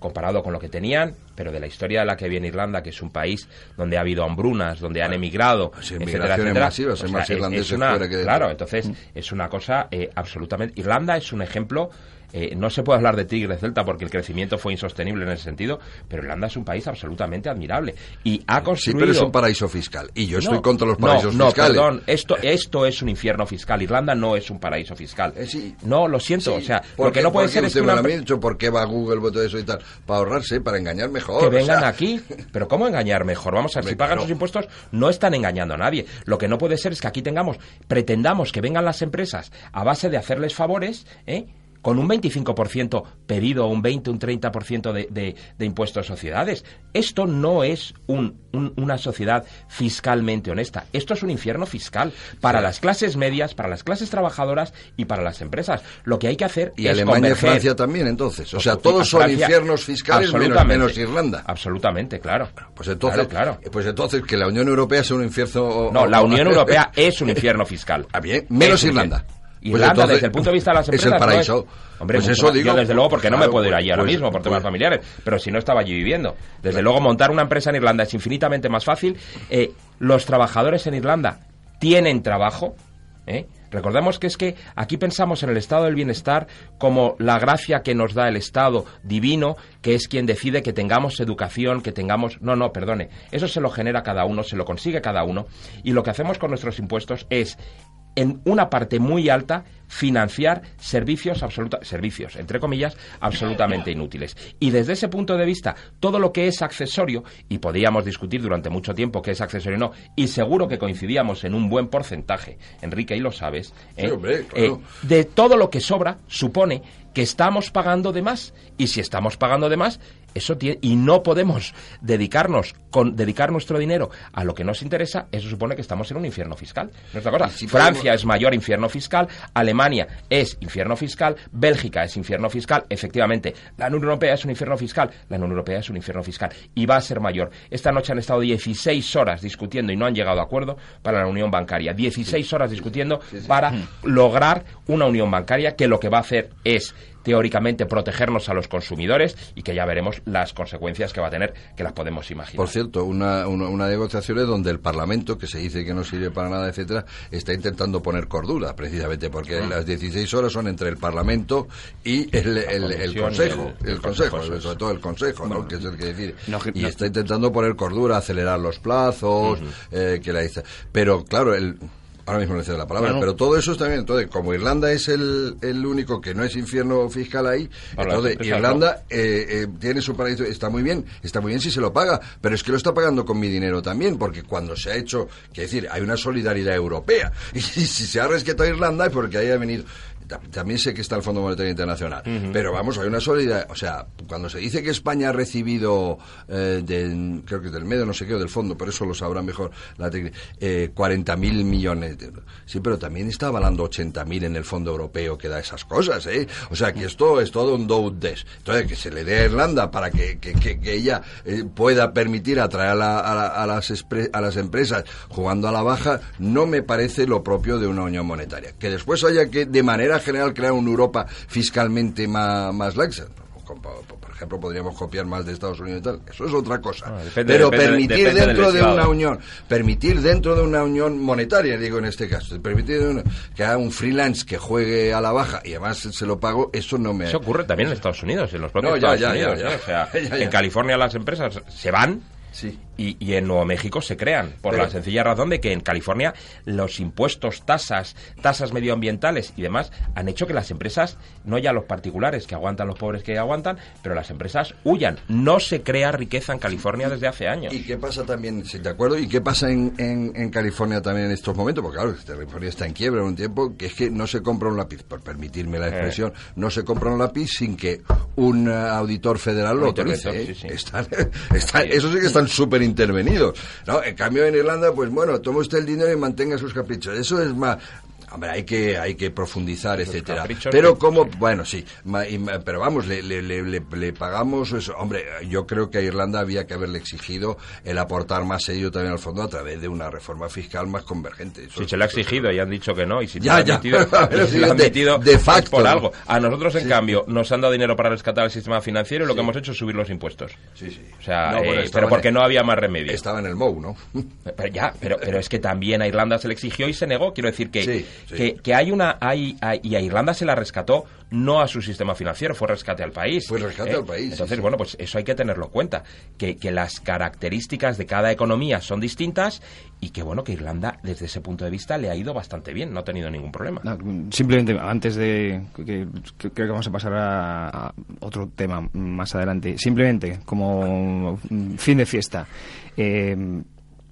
comparado con lo que tenían, pero de la historia de la que viene Irlanda, que es un país donde ha habido hambrunas, donde han emigrado, Sí, etcétera, migraciones etcétera. masivas, hay más es- una- que. Claro, entonces es una cosa eh, absolutamente... Irlanda es un ejemplo... eh, no se puede hablar de tigre celta porque el crecimiento fue insostenible en ese sentido, pero Irlanda es un país absolutamente admirable y ha Sí, construido... pero es un paraíso fiscal. Y yo estoy No, contra los no, paraísos no, fiscales. perdón, esto, esto es un infierno fiscal. Irlanda no es un paraíso fiscal. Eh, sí. No, lo siento, Sí, o sea, lo porque- que no puede ser es que me una lo empre- dicho, ¿por qué va Google, todo eso y tal? Para ahorrarse, para engañar mejor. que o vengan sea. aquí. Pero ¿cómo engañar mejor? Vamos a ver, si pagan sus impuestos, no están engañando a nadie. Lo que no puede ser es que aquí tengamos, pretendamos que vengan las empresas a base de hacerles favores, ¿eh? Con un 25% pedido, un 20, un 30% de, de, de impuestos a sociedades. Esto no es un- un- una sociedad fiscalmente honesta. Esto es un infierno fiscal para Sí. las clases medias, para las clases trabajadoras y para las empresas. Lo que hay que hacer Y es Alemania y. Francia también, entonces. O sea, todos son Francia- infiernos fiscales menos, Irlanda. Absolutamente, claro. Pues entonces, Claro, claro. pues entonces que la Unión Europea sea un infierno. No, la Unión Europea es un infierno fiscal. [laughs] Ah, bien, menos un Irlanda. Pues Irlanda, entonces, desde el punto de vista de las es empresas, el no paraíso. Hombre, Pues eso más. digo. Yo, desde luego, porque no me puedo ir allí ahora pues- mismo por temas pues- familiares, pero si no estaba allí viviendo. Desde luego, montar una empresa en Irlanda es infinitamente más fácil. Eh, los trabajadores en Irlanda tienen trabajo. ¿eh? Recordemos que es que aquí pensamos en el estado del bienestar como la gracia que nos da el Estado divino, que es quien decide que tengamos educación, que tengamos... No, no, perdone. Eso se lo genera cada uno, se lo consigue cada uno. Y lo que hacemos con nuestros impuestos es en una parte muy alta financiar servicios absoluta, servicios entre comillas absolutamente inútiles y desde ese punto de vista todo lo que es accesorio y podíamos discutir durante mucho tiempo qué es accesorio y no y seguro que coincidíamos en un buen porcentaje Enrique y lo sabes Sí, ¿eh? hombre, claro. Eh, de todo lo que sobra supone que estamos pagando de más y si estamos pagando de más eso tiene, y no podemos dedicarnos con dedicar nuestro dinero a lo que nos interesa eso supone que estamos en un infierno fiscal. Cosa si Francia podemos- es mayor infierno fiscal Alemania es infierno fiscal Bélgica es infierno fiscal efectivamente la Unión Europea es un infierno fiscal la Unión Europea es un infierno fiscal y va a ser mayor. Esta noche han estado 16 horas discutiendo y no han llegado a acuerdo para la unión bancaria. 16 horas discutiendo para lograr una unión bancaria que lo que va a hacer es teóricamente protegernos a los consumidores y que ya veremos las consecuencias que va a tener que las podemos imaginar Por cierto, una, una, una negociación donde el Parlamento, que se dice que no sirve para nada, etcétera, está intentando poner cordura, precisamente, porque Ah. las 16 horas son entre el Parlamento y el, el, el Comisión Consejo, y el- Consejo, es. sobre todo el Consejo, ¿no? que es el que. No, que- y no- está intentando poner cordura, acelerar los plazos, eh, que la dice. Pero claro, el ahora mismo le cedo la palabra, No, no. pero todo eso está bien. Entonces, como Irlanda es el, el único que no es infierno fiscal ahí, entonces Irlanda eh, eh, tiene su paraíso, está muy bien, está muy bien si se lo paga, pero es que lo está pagando con mi dinero también, porque cuando se ha hecho, quiero decir, hay una solidaridad europea, [laughs] y si se ha rescatado Irlanda es porque ahí ha venido... ta- También sé que está el Fondo Monetario Internacional, pero vamos, hay una solidaridad. O sea, cuando se dice que España ha recibido, eh, del- creo que del medio, no sé qué, o del fondo, pero eso lo sabrá mejor la técnica, eh, 40.000 millones de euros. Sí, pero también está avalando 80.000 en el Fondo Europeo que da esas cosas, ¿eh? O sea, que esto es todo un do des. Entonces, que se le dé a Irlanda para que, que, que- que ella eh, pueda permitir atraer a, la- a la- a las expre- a las empresas jugando a la baja, no me parece lo propio de una unión monetaria. Que después haya que, de manera general, crear una Europa fiscalmente más, más laxa. Por ejemplo, podríamos copiar más de Estados Unidos y tal. Eso es otra cosa. Depende- Pero depende- permitir depende dentro de una unión, permitir dentro de una unión monetaria, digo en este caso, permitir una- que haga un freelance que juegue a la baja y además se lo pago, eso no me... Eso ocurre también en Estados Unidos, en los propios No, ya, Estados ya, Unidos. ya. O sea, [laughs] Ya, ya. en California las empresas se van Sí. Y, y en Nuevo México se crean, por Pero- la sencilla razón de que en California los impuestos, tasas, tasas medioambientales y demás han hecho que las empresas, no ya los particulares que aguantan los pobres que aguantan, pero las empresas huyan. No se crea riqueza en California desde hace años. ¿Y qué pasa también, sí, de acuerdo? ¿Y qué pasa en, en, en California también en estos momentos? Porque claro, California está en quiebra en un tiempo que es que no se compra un lápiz, por permitirme la expresión, no se compra un lápiz sin que un eh, auditor federal lo autorice. ¿eh? sí, sí. Están, [laughs] están- eso sí que están súper intervenidos. ¿no? En cambio en Irlanda, pues bueno, tome usted el dinero y mantenga sus caprichos. Eso es más... Hombre, hay que, hay que profundizar, etcétera. Pero que- como, bueno, sí, ma- y ma- pero vamos, le, le, le, le- le pagamos eso. Hombre, yo creo que a Irlanda había que haberle exigido el aportar más serio también al fondo a través de una reforma fiscal más convergente. Eso- Si se lo ha exigido y han dicho que no, y si Ya, lo ya. han admitido, Pero [laughs] y si sí, lo han de- admitido de es facto, por algo. A nosotros, en Sí. cambio, nos han dado dinero para rescatar el sistema financiero y lo que hemos hecho es subir los impuestos. Sí, sí. O sea, No, bueno, eh, pero porque en- no había más remedio. Estaba en el MOU, ¿no? Pero ya, pero, pero es que también a Irlanda se le exigió y se negó. Quiero decir que, Sí, sí. que, que hay una. Hay, hay- y a Irlanda se la rescató no a su sistema financiero, fue rescate al país. ¿eh? Fue rescate al país, sí, Entonces, sí. bueno, pues eso hay que tenerlo en cuenta. Que, que las características de cada economía son distintas y que, bueno, que Irlanda, desde ese punto de vista, le ha ido bastante bien, no ha tenido ningún problema. No, simplemente, antes de. Que, creo que vamos a pasar a, a otro tema más adelante. Simplemente, como mm, fin de fiesta. eh,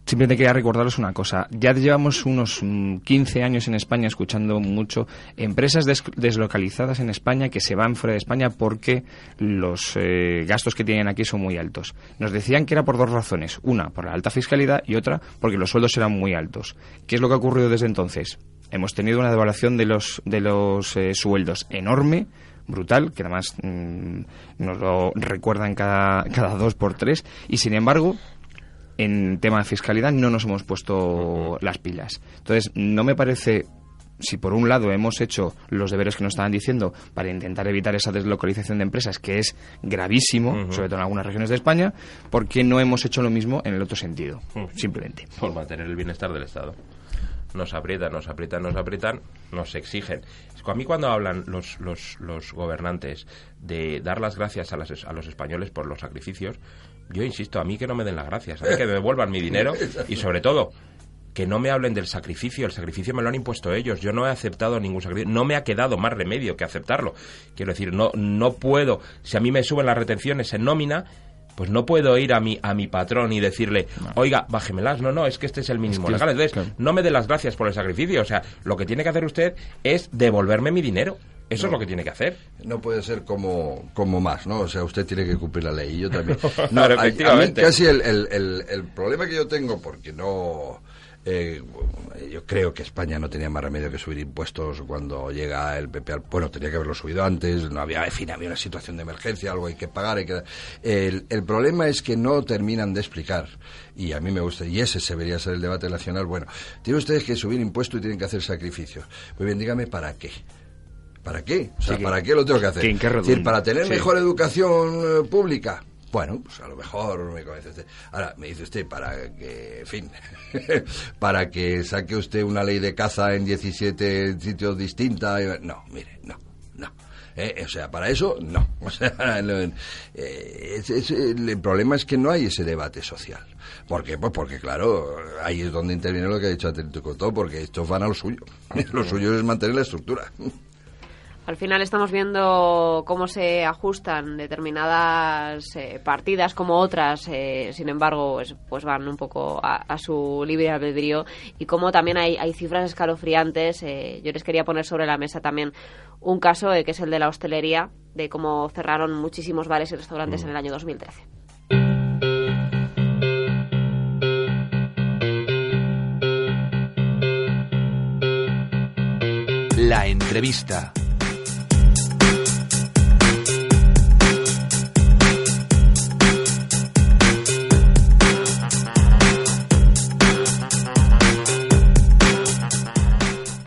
Simplemente quería recordaros una cosa. Ya llevamos unos mm, 15 años en España escuchando mucho empresas des- deslocalizadas en España que se van fuera de España porque los eh, gastos que tienen aquí son muy altos. Nos decían que era por dos razones. Una, por la alta fiscalidad y otra, porque los sueldos eran muy altos. ¿Qué es lo que ha ocurrido desde entonces? Hemos tenido una devaluación de los, de los eh, sueldos enorme, brutal, que además mm, nos lo recuerdan cada, cada dos por tres, y sin embargo, en tema de fiscalidad no nos hemos puesto las pilas. Entonces, no me parece, si por un lado hemos hecho los deberes que nos estaban diciendo para intentar evitar esa deslocalización de empresas, que es gravísimo, sobre todo en algunas regiones de España, ¿por qué no hemos hecho lo mismo en el otro sentido? Simplemente. por mantener el bienestar del Estado. Nos aprietan, nos aprietan, nos aprietan, nos exigen. A mí cuando hablan los, los, los gobernantes de dar las gracias a, las a los españoles por los sacrificios, yo insisto, a mí que no me den las gracias, a mí que me devuelvan mi dinero y sobre todo que no me hablen del sacrificio, el sacrificio me lo han impuesto ellos, yo no he aceptado ningún sacrificio, no me ha quedado más remedio que aceptarlo. Quiero decir, no, no puedo, si a mí me suben las retenciones en nómina, pues no puedo ir a mi, a mi patrón y decirle, oiga, bájemelas. No, no, es que este es el mínimo que legal. Entonces, claro. no me dé las gracias por el sacrificio. O sea, lo que tiene que hacer usted es devolverme mi dinero. Eso es lo que tiene que hacer. No puede ser como, como más, ¿no? O sea, usted tiene que cumplir la ley y yo [laughs] también. No, a- a mí efectivamente. casi el, el, el, el problema que yo tengo, porque no... eh, yo creo que España no tenía más remedio que subir impuestos cuando llega el PP. al- Bueno, tenía que haberlo subido antes, no había, en fin, había una situación de emergencia, algo hay que pagar. Hay que, el, el problema es que no terminan de explicar, y a mí me gusta, y ese debería ser el debate nacional. Bueno, tienen ustedes que subir impuestos y tienen que hacer sacrificios. Pues bien, dígame para qué. ¿Para qué? O sea, Sí, ¿para qué lo tengo que hacer? que Es decir, para tener Sí. mejor educación eh, pública. Bueno, pues a lo mejor me convence usted. Ahora, me dice usted, para que, en fin, [laughs] para que saque usted una ley de caza en 17 sitios distintas. No, mire, no, no. Eh, o sea, para eso, no. [laughs] O sea, no, eh, es- es- el problema es que no hay ese debate social. ¿Por qué? Pues porque, claro, ahí es donde interviene lo que ha dicho Atento Cotó, porque estos van a lo suyo. [laughs] Lo suyo es mantener la estructura. Al final estamos viendo cómo se ajustan determinadas eh, partidas como otras, eh, sin embargo, pues, pues van un poco a, su libre albedrío y cómo también hay, cifras escalofriantes. eh, yo les quería poner sobre la mesa también un caso que es el de la hostelería, de cómo cerraron muchísimos bares y restaurantes en el año 2013. La entrevista.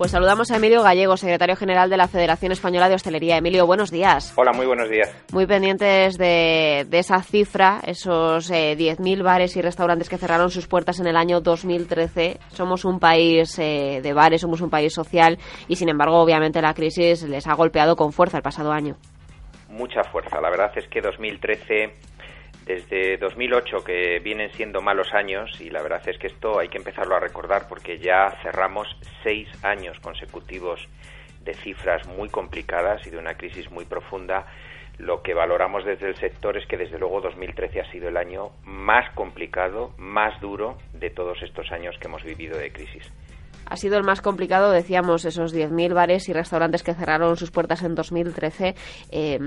Pues Saludamos a Emilio Gallego, secretario general de la Federación Española de Hostelería. Emilio, buenos días. Hola, muy buenos días. Muy pendientes de, esa cifra, esos eh, 10.000 bares y restaurantes que cerraron sus puertas en el año 2013. Somos un país eh, de bares, somos un país social y, sin embargo, obviamente la crisis les ha golpeado con fuerza el pasado año. Mucha fuerza. La verdad es que 2013 desde 2008 que vienen siendo malos años y la verdad es que esto hay que empezarlo a recordar porque ya cerramos seis años consecutivos de cifras muy complicadas y de una crisis muy profunda. Lo que valoramos desde el sector es que desde luego 2013 ha sido el año más complicado, más duro de todos estos años que hemos vivido de crisis ha sido el más complicado, decíamos, esos 10.000 bares y restaurantes que cerraron sus puertas en 2013. Eh,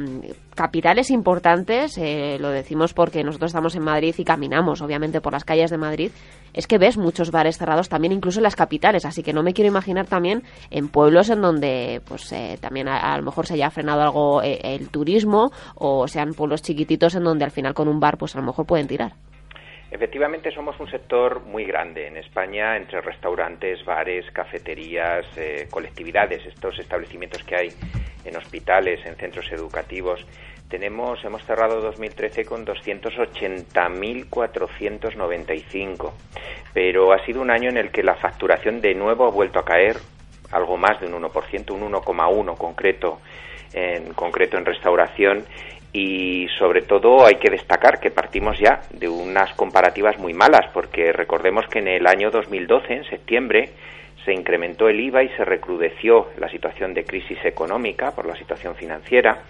capitales importantes, eh, lo decimos porque nosotros estamos en Madrid y caminamos, obviamente, por las calles de Madrid. Es que ves muchos bares cerrados también, incluso en las capitales, así que no me quiero imaginar también en pueblos en donde, pues, eh, también a, lo mejor se haya frenado algo el turismo o sean pueblos chiquititos en donde al final con un bar, pues a lo mejor pueden tirar. Efectivamente, somos un sector muy grande en España, entre restaurantes, bares, cafeterías, eh, colectividades, estos establecimientos que hay en hospitales, en centros educativos. Tenemos, hemos cerrado 2013 con 280.495, pero ha sido un año en el que la facturación de nuevo ha vuelto a caer algo más de un 1%, un 1,1 concreto en concreto en restauración y sobre todo hay que destacar que partimos ya de unas comparativas muy malas porque recordemos que en el año 2012 en septiembre se incrementó el IVA y se recrudeció la situación de crisis económica por la situación financiera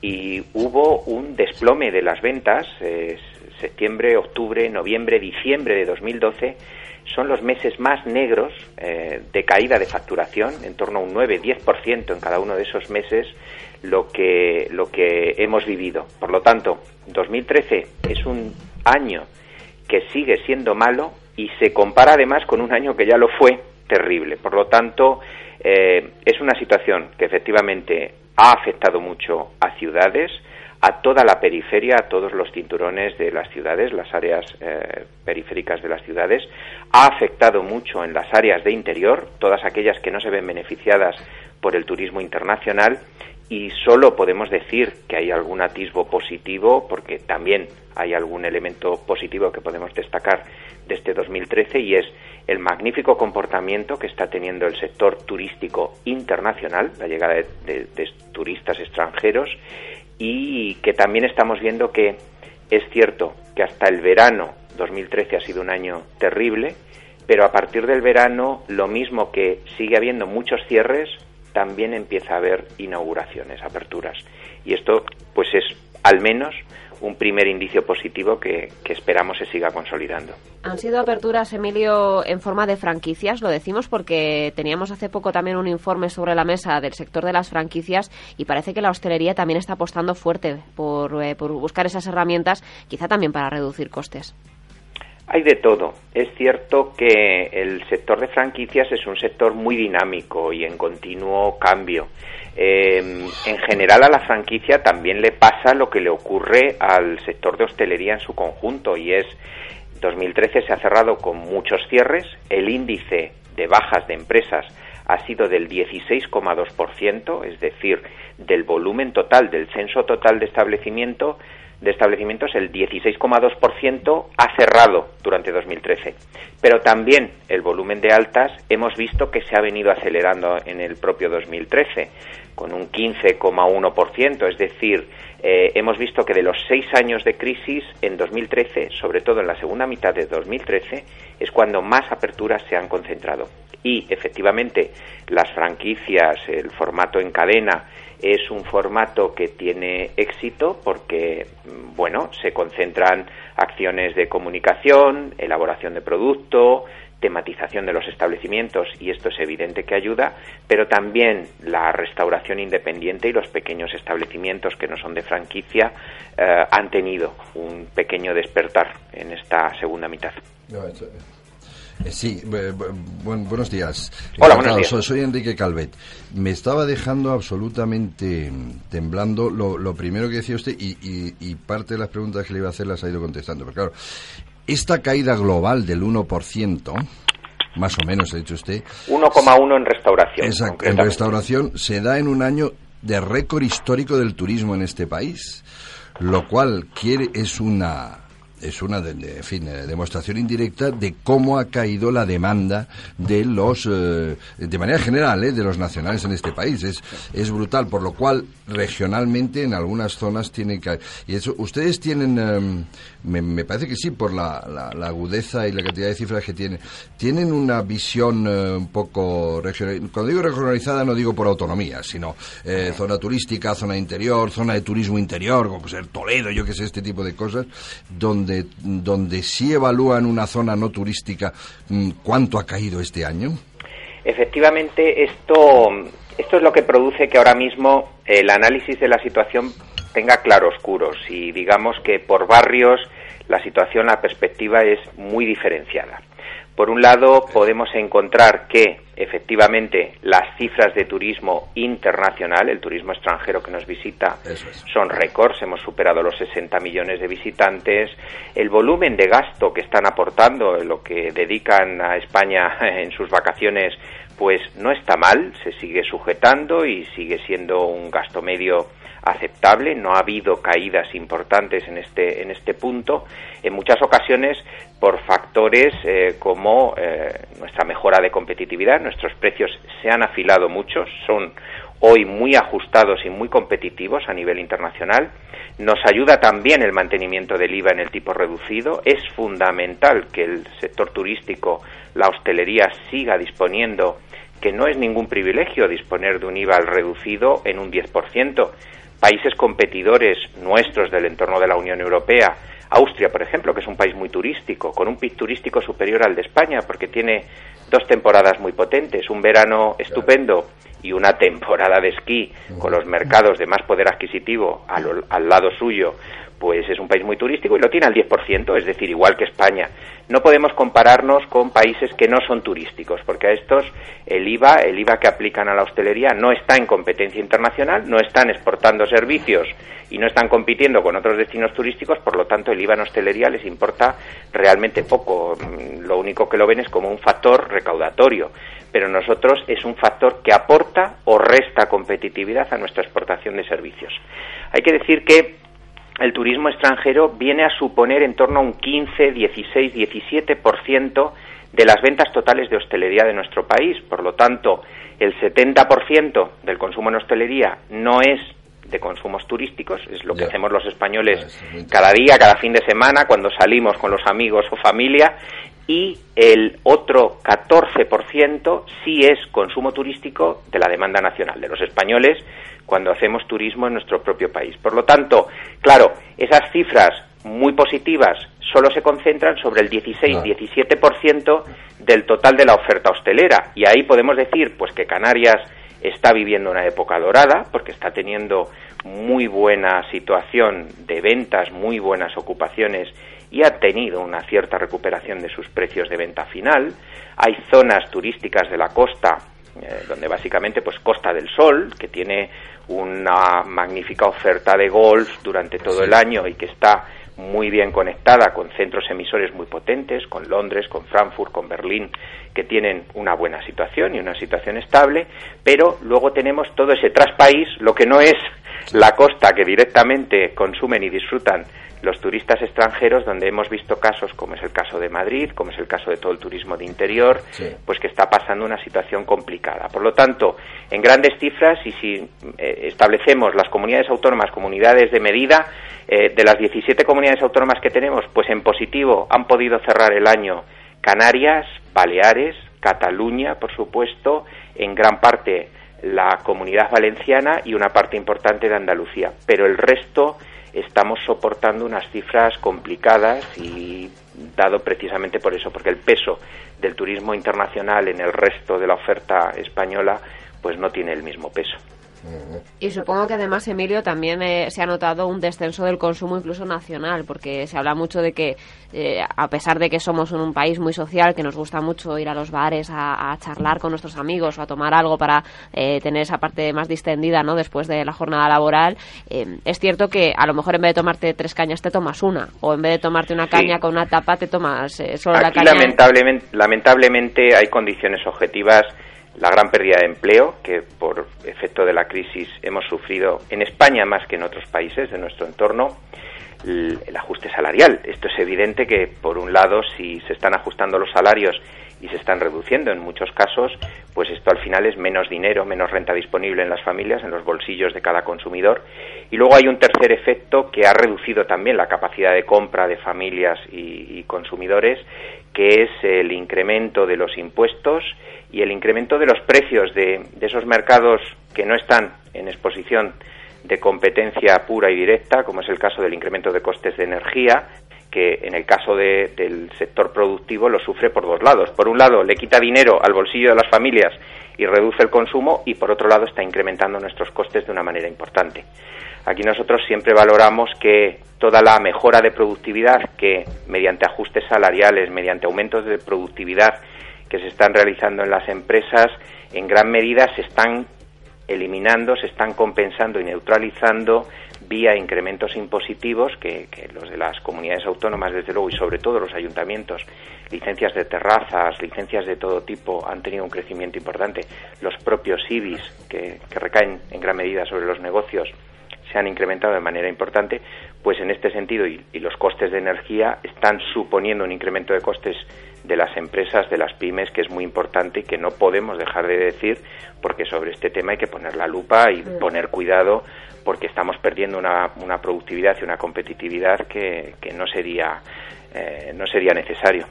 y hubo un desplome de las ventas septiembre, octubre, noviembre, diciembre de 2012 son los meses más negros eh, de caída de facturación, en torno a un 9-10% en cada uno de esos meses, lo que, lo que hemos vivido. Por lo tanto, 2013 es un año que sigue siendo malo y se compara además con un año que ya lo fue terrible. Por lo tanto, eh, es una situación que efectivamente ha afectado mucho a ciudades, a toda la periferia, a todos los cinturones de las ciudades, las áreas eh, periféricas de las ciudades. Ha afectado mucho en las áreas de interior, todas aquellas que no se ven beneficiadas por el turismo internacional y solo podemos decir que hay algún atisbo positivo, porque también hay algún elemento positivo que podemos destacar de este 2013 y es el magnífico comportamiento que está teniendo el sector turístico internacional, la llegada de, de turistas extranjeros y que también estamos viendo que es cierto que hasta el verano 2013 ha sido un año terrible, pero a partir del verano lo mismo que sigue habiendo muchos cierres, también empieza a haber inauguraciones, aperturas. Y esto pues es al menos un primer indicio positivo que, esperamos se siga consolidando. Han sido aperturas, Emilio, en forma de franquicias, lo decimos porque teníamos hace poco también un informe sobre la mesa del sector de las franquicias y parece que la hostelería también está apostando fuerte por, eh, buscar esas herramientas, quizá también para reducir costes. Hay de todo. Es cierto que el sector de franquicias es un sector muy dinámico y en continuo cambio. Em, en general a la franquicia también le pasa lo que le ocurre al sector de hostelería en su conjunto y es 2013 se ha cerrado con muchos cierres, el índice de bajas de empresas ha sido del 16,2%, es decir, del volumen total, del censo total de establecimiento, de establecimientos, el 16,2% ha cerrado durante 2013. Pero también el volumen de altas hemos visto que se ha venido acelerando en el propio 2013, con un 15,1%. Es decir, eh, hemos visto que de los seis años de crisis, en 2013, sobre todo en la segunda mitad de 2013, es cuando más aperturas se han concentrado. Y efectivamente, las franquicias, el formato en cadena, es un formato que tiene éxito porque, mm, bueno, se concentran acciones de comunicación, elaboración de producto, tematización de los establecimientos y esto es evidente que ayuda, pero también la restauración independiente y los pequeños establecimientos que no son de franquicia eh, han tenido un pequeño despertar en esta segunda mitad. Sí, buenos días. Hola, buenos días. Soy, Enrique Calvet. Me estaba dejando absolutamente temblando lo, primero que decía usted y, parte de las preguntas que le iba a hacer las ha ido contestando. Pero claro, esta caída global del 1%, más o menos, ha dicho usted. 1,1 en restauración. Exacto, en restauración se da en un año de récord histórico del turismo en este país, lo cual quiere es una es una de, en fin, eh, demostración indirecta de cómo ha caído la demanda de los eh, de manera general eh, de los nacionales en este país. Es es brutal por lo cual regionalmente en algunas zonas tiene que y eso ustedes tienen em, me, parece que sí por la, la- la agudeza y la cantidad de cifras que tienen tienen una visión eh, un poco regional cuando digo regionalizada no digo por autonomía sino zona turística zona interior zona de turismo interior como ser Toledo yo que sé este tipo de cosas donde donde sí evalúan una zona no turística mm, cuánto ha caído este año Efectivamente, esto, esto es lo que produce que ahora mismo el análisis de la situación tenga claroscuros y digamos que por barrios la situación, la perspectiva es muy diferenciada. Por un lado, podemos encontrar que efectivamente las cifras de turismo internacional, el turismo extranjero que nos visita, es. son récords, hemos superado los 60 millones de visitantes, el volumen de gasto que están aportando, lo que dedican a España [laughs] en sus vacaciones, pues no está mal, se sigue sujetando y sigue siendo un gasto medio aceptable, no ha habido caídas importantes en este, en este punto, en muchas ocasiones por factores eh, como eh, nuestra mejora de competitividad, nuestros precios se han afilado mucho, son hoy muy ajustados y muy competitivos a nivel internacional. Nos ayuda también el mantenimiento del IVA en el tipo reducido. Es fundamental que el sector turístico, la hostelería, siga disponiendo, que no es ningún privilegio disponer de un IVA reducido en un 10%. Países competidores nuestros del entorno de la Unión Europea, Austria, por ejemplo, que es un país muy turístico, con un PIB turístico superior al de España, porque tiene dos temporadas muy potentes, un verano estupendo y una temporada de esquí con los mercados de más poder adquisitivo al, al lado suyo, pues es un país muy turístico y lo tiene al 10%, es decir, igual que España. No podemos compararnos con países que no son turísticos, porque a estos el IVA, el IVA que aplican a la hostelería no está en competencia internacional, no están exportando servicios y no están compitiendo con otros destinos turísticos, por lo tanto el IVA en hostelería les importa realmente poco. Lo único que lo ven es como un factor recaudatorio, pero nosotros es un factor que aporta o resta competitividad a nuestra exportación de servicios. Hay que decir que el turismo extranjero viene a suponer en torno a un 15, 16, 17% de las ventas totales de hostelería de nuestro país. Por lo tanto, el 70% del consumo en hostelería no es de consumos turísticos, es lo que hacemos los españoles cada día, cada fin de semana, cuando salimos con los amigos o familia, y el otro 14% sí es consumo turístico de la demanda nacional, de los españoles, cuando hacemos turismo en nuestro propio país. Por lo tanto, claro, esas cifras muy positivas solo se concentran sobre el 16-17% del total de la oferta hostelera. Y ahí podemos decir pues que Canarias está viviendo una época dorada porque está teniendo muy buena situación de ventas, muy buenas ocupaciones y ha tenido una cierta recuperación de sus precios de venta final. Hay zonas turísticas de la costa eh, donde básicamente pues Costa del Sol, que tiene una magnífica oferta de golf durante todo el año y que está muy bien conectada con centros emisores muy potentes, con Londres, con Frankfurt, con Berlín, que tienen una buena situación y una situación estable, pero luego tenemos todo ese traspaís, lo que no es la costa que directamente consumen y disfrutan los turistas extranjeros, donde hemos visto casos como es el caso de Madrid, como es el caso de todo el turismo de interior, Sí. pues que está pasando una situación complicada. Por lo tanto, en grandes cifras, y si eh, establecemos las comunidades autónomas, comunidades de medida, eh, de las 17 comunidades autónomas que tenemos, pues en positivo han podido cerrar el año Canarias, Baleares, Cataluña, por supuesto, en gran parte la comunidad valenciana y una parte importante de Andalucía. Pero el resto estamos soportando unas cifras complicadas y dado precisamente por eso, porque el peso del turismo internacional en el resto de la oferta española pues no tiene el mismo peso. Y supongo que además, Emilio, también eh, se ha notado un descenso del consumo incluso nacional, porque se habla mucho de que, eh, a pesar de que somos un, país muy social, que nos gusta mucho ir a los bares a, charlar con nuestros amigos o a tomar algo para eh, tener esa parte más distendida ¿no? después de la jornada laboral, es cierto que a lo mejor en vez de tomarte tres cañas te tomas una, o en vez de tomarte una caña con una tapa te tomas solo la caña. Lamentablemente, lamentablemente hay condiciones objetivas la gran pérdida de empleo que por efecto de la crisis hemos sufrido en España más que en otros países de nuestro entorno, el, ajuste salarial. Esto es evidente que, por un lado, si se están ajustando los salarios y se están reduciendo en muchos casos, pues esto al final es menos dinero, menos renta disponible en las familias, en los bolsillos de cada consumidor. Y luego hay un tercer efecto que ha reducido también la capacidad de compra de familias y consumidores, que es el incremento de los impuestos y el incremento de los precios de, esos mercados que no están en exposición de competencia pura y directa, como es el caso del incremento de costes de energía, que en el caso del sector productivo lo sufre por dos lados. Por un lado, le quita dinero al bolsillo de las familias y reduce el consumo, y por otro lado, está incrementando nuestros costes de una manera importante. Aquí nosotros siempre valoramos que toda la mejora de productividad que mediante ajustes salariales, mediante aumentos de productividad que se están realizando en las empresas en gran medida se están eliminando, se están compensando y neutralizando vía incrementos impositivos que, los de las comunidades autónomas, desde luego, y sobre todo los ayuntamientos, licencias de terrazas, licencias de todo tipo, han tenido un crecimiento importante. Los propios IBIs, que, recaen en gran medida sobre los negocios, se han incrementado de manera importante, pues en este sentido y, los costes de energía están suponiendo un incremento de costes de las empresas, de las pymes, que es muy importante y que no podemos dejar de decir, porque sobre este tema hay que poner la lupa y poner cuidado, porque estamos perdiendo una, una productividad y una competitividad que, que no sería eh, no sería necesario.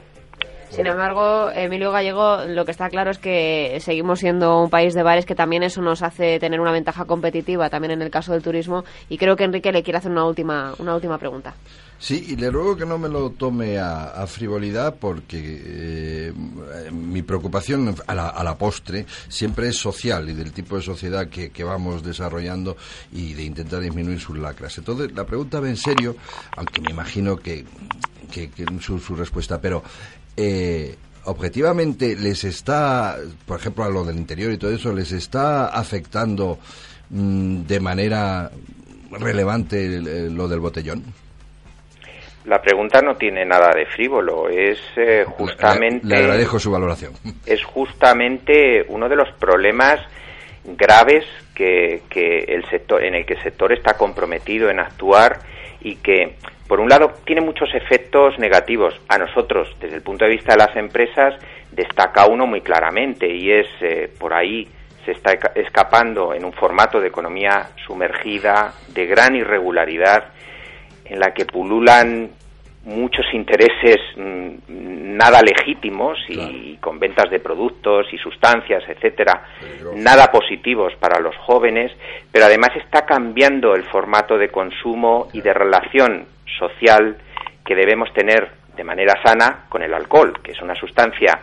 Sin embargo, Emilio Gallego, lo que está claro es que seguimos siendo un país de bares que también eso nos hace tener una ventaja competitiva también en el caso del turismo y creo que Enrique le quiere hacer una última una última pregunta. Sí, y le ruego que no me lo tome a, frivolidad porque eh, mi preocupación a la, a la, postre siempre es social y del tipo de sociedad que, vamos desarrollando y de intentar disminuir sus lacras. Entonces, la pregunta va en serio, aunque me imagino que, que, su, su, respuesta, pero eh, objetivamente les está, por ejemplo, a lo del interior y todo eso, les está afectando mm, de manera relevante lo del botellón? La pregunta no tiene nada de frívolo, es eh, justamente. Le, agradezco su valoración. Es justamente uno de los problemas graves que, que el sector, en el que el sector está comprometido en actuar y que, por un lado, tiene muchos efectos negativos. A nosotros, desde el punto de vista de las empresas, destaca uno muy claramente y es eh, por ahí se está escapando en un formato de economía sumergida, de gran irregularidad, en la que pululan muchos intereses mm, nada legítimos y con ventas de productos y sustancias, etcétera, nada positivos para los jóvenes, pero además está cambiando el formato de consumo y de relación social que debemos tener de manera sana con el alcohol, que es una sustancia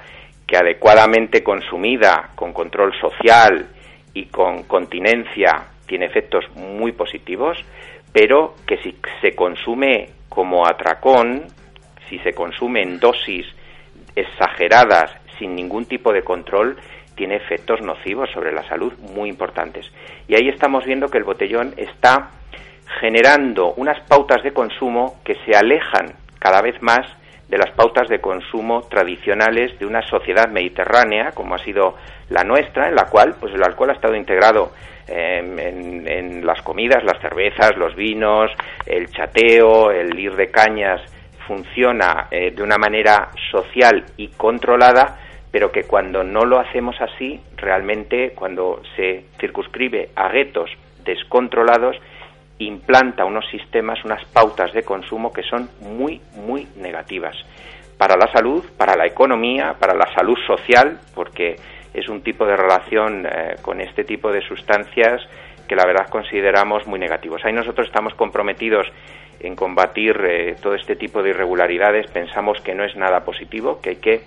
que adecuadamente consumida, con control social y con continencia, tiene efectos muy positivos, pero que si se consume como atracón, si se consume en dosis exageradas, sin ningún tipo de control, tiene efectos nocivos sobre la salud muy importantes. Y ahí estamos viendo que el botellón está generando unas pautas de consumo que se alejan cada vez más de las pautas de consumo tradicionales de una sociedad mediterránea como ha sido la nuestra, en la cual pues el alcohol ha estado integrado em, en, las comidas, las cervezas, los vinos, el chateo, el ir de cañas funciona eh, de una manera social y controlada, pero que cuando no lo hacemos así, realmente cuando se circunscribe a guetos descontrolados, implanta unos sistemas, unas pautas de consumo que son muy, muy negativas para la salud, para la economía, para la salud social, porque es un tipo de relación eh, con este tipo de sustancias que la verdad consideramos muy negativos. Ahí nosotros estamos comprometidos en combatir eh, todo este tipo de irregularidades, pensamos que no es nada positivo, que hay que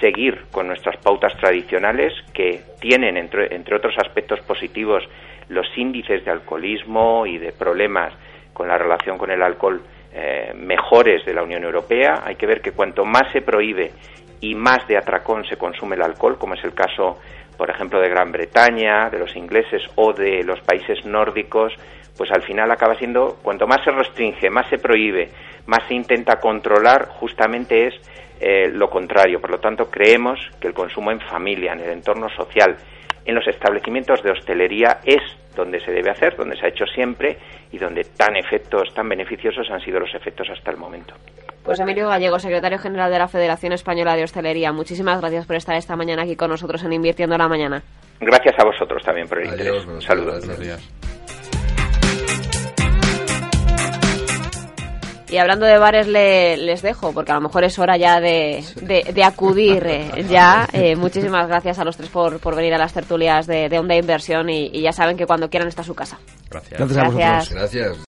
seguir con nuestras pautas tradicionales que tienen, entre, entre otros aspectos positivos, los índices de alcoholismo y de problemas con la relación con el alcohol eh, mejores de la Unión Europea. Hay que ver que cuanto más se prohíbe y más de atracón se consume el alcohol, como es el caso, por ejemplo, de Gran Bretaña, de los ingleses o de los países nórdicos, pues al final acaba siendo, cuanto más se restringe, más se prohíbe, más se intenta controlar, justamente es eh, lo contrario. Por lo tanto, creemos que el consumo en familia, en el entorno social, en los establecimientos de hostelería es donde se debe hacer, donde se ha hecho siempre y donde tan efectos, tan beneficiosos han sido los efectos hasta el momento. Pues Emilio Gallego, secretario general de la Federación Española de Hostelería, muchísimas gracias por estar esta mañana aquí con nosotros en Invirtiendo la Mañana. Gracias a vosotros también por el Adiós, interés. Saludos. Y hablando de bares le- les dejo, porque a lo mejor es hora ya de, de- de acudir eh, ya. Eh, muchísimas gracias a los tres por, por venir a las tertulias de, de Onda Inversión y, y ya saben que cuando quieran está su casa. Gracias. Gracias a vosotros. Gracias. Gracias.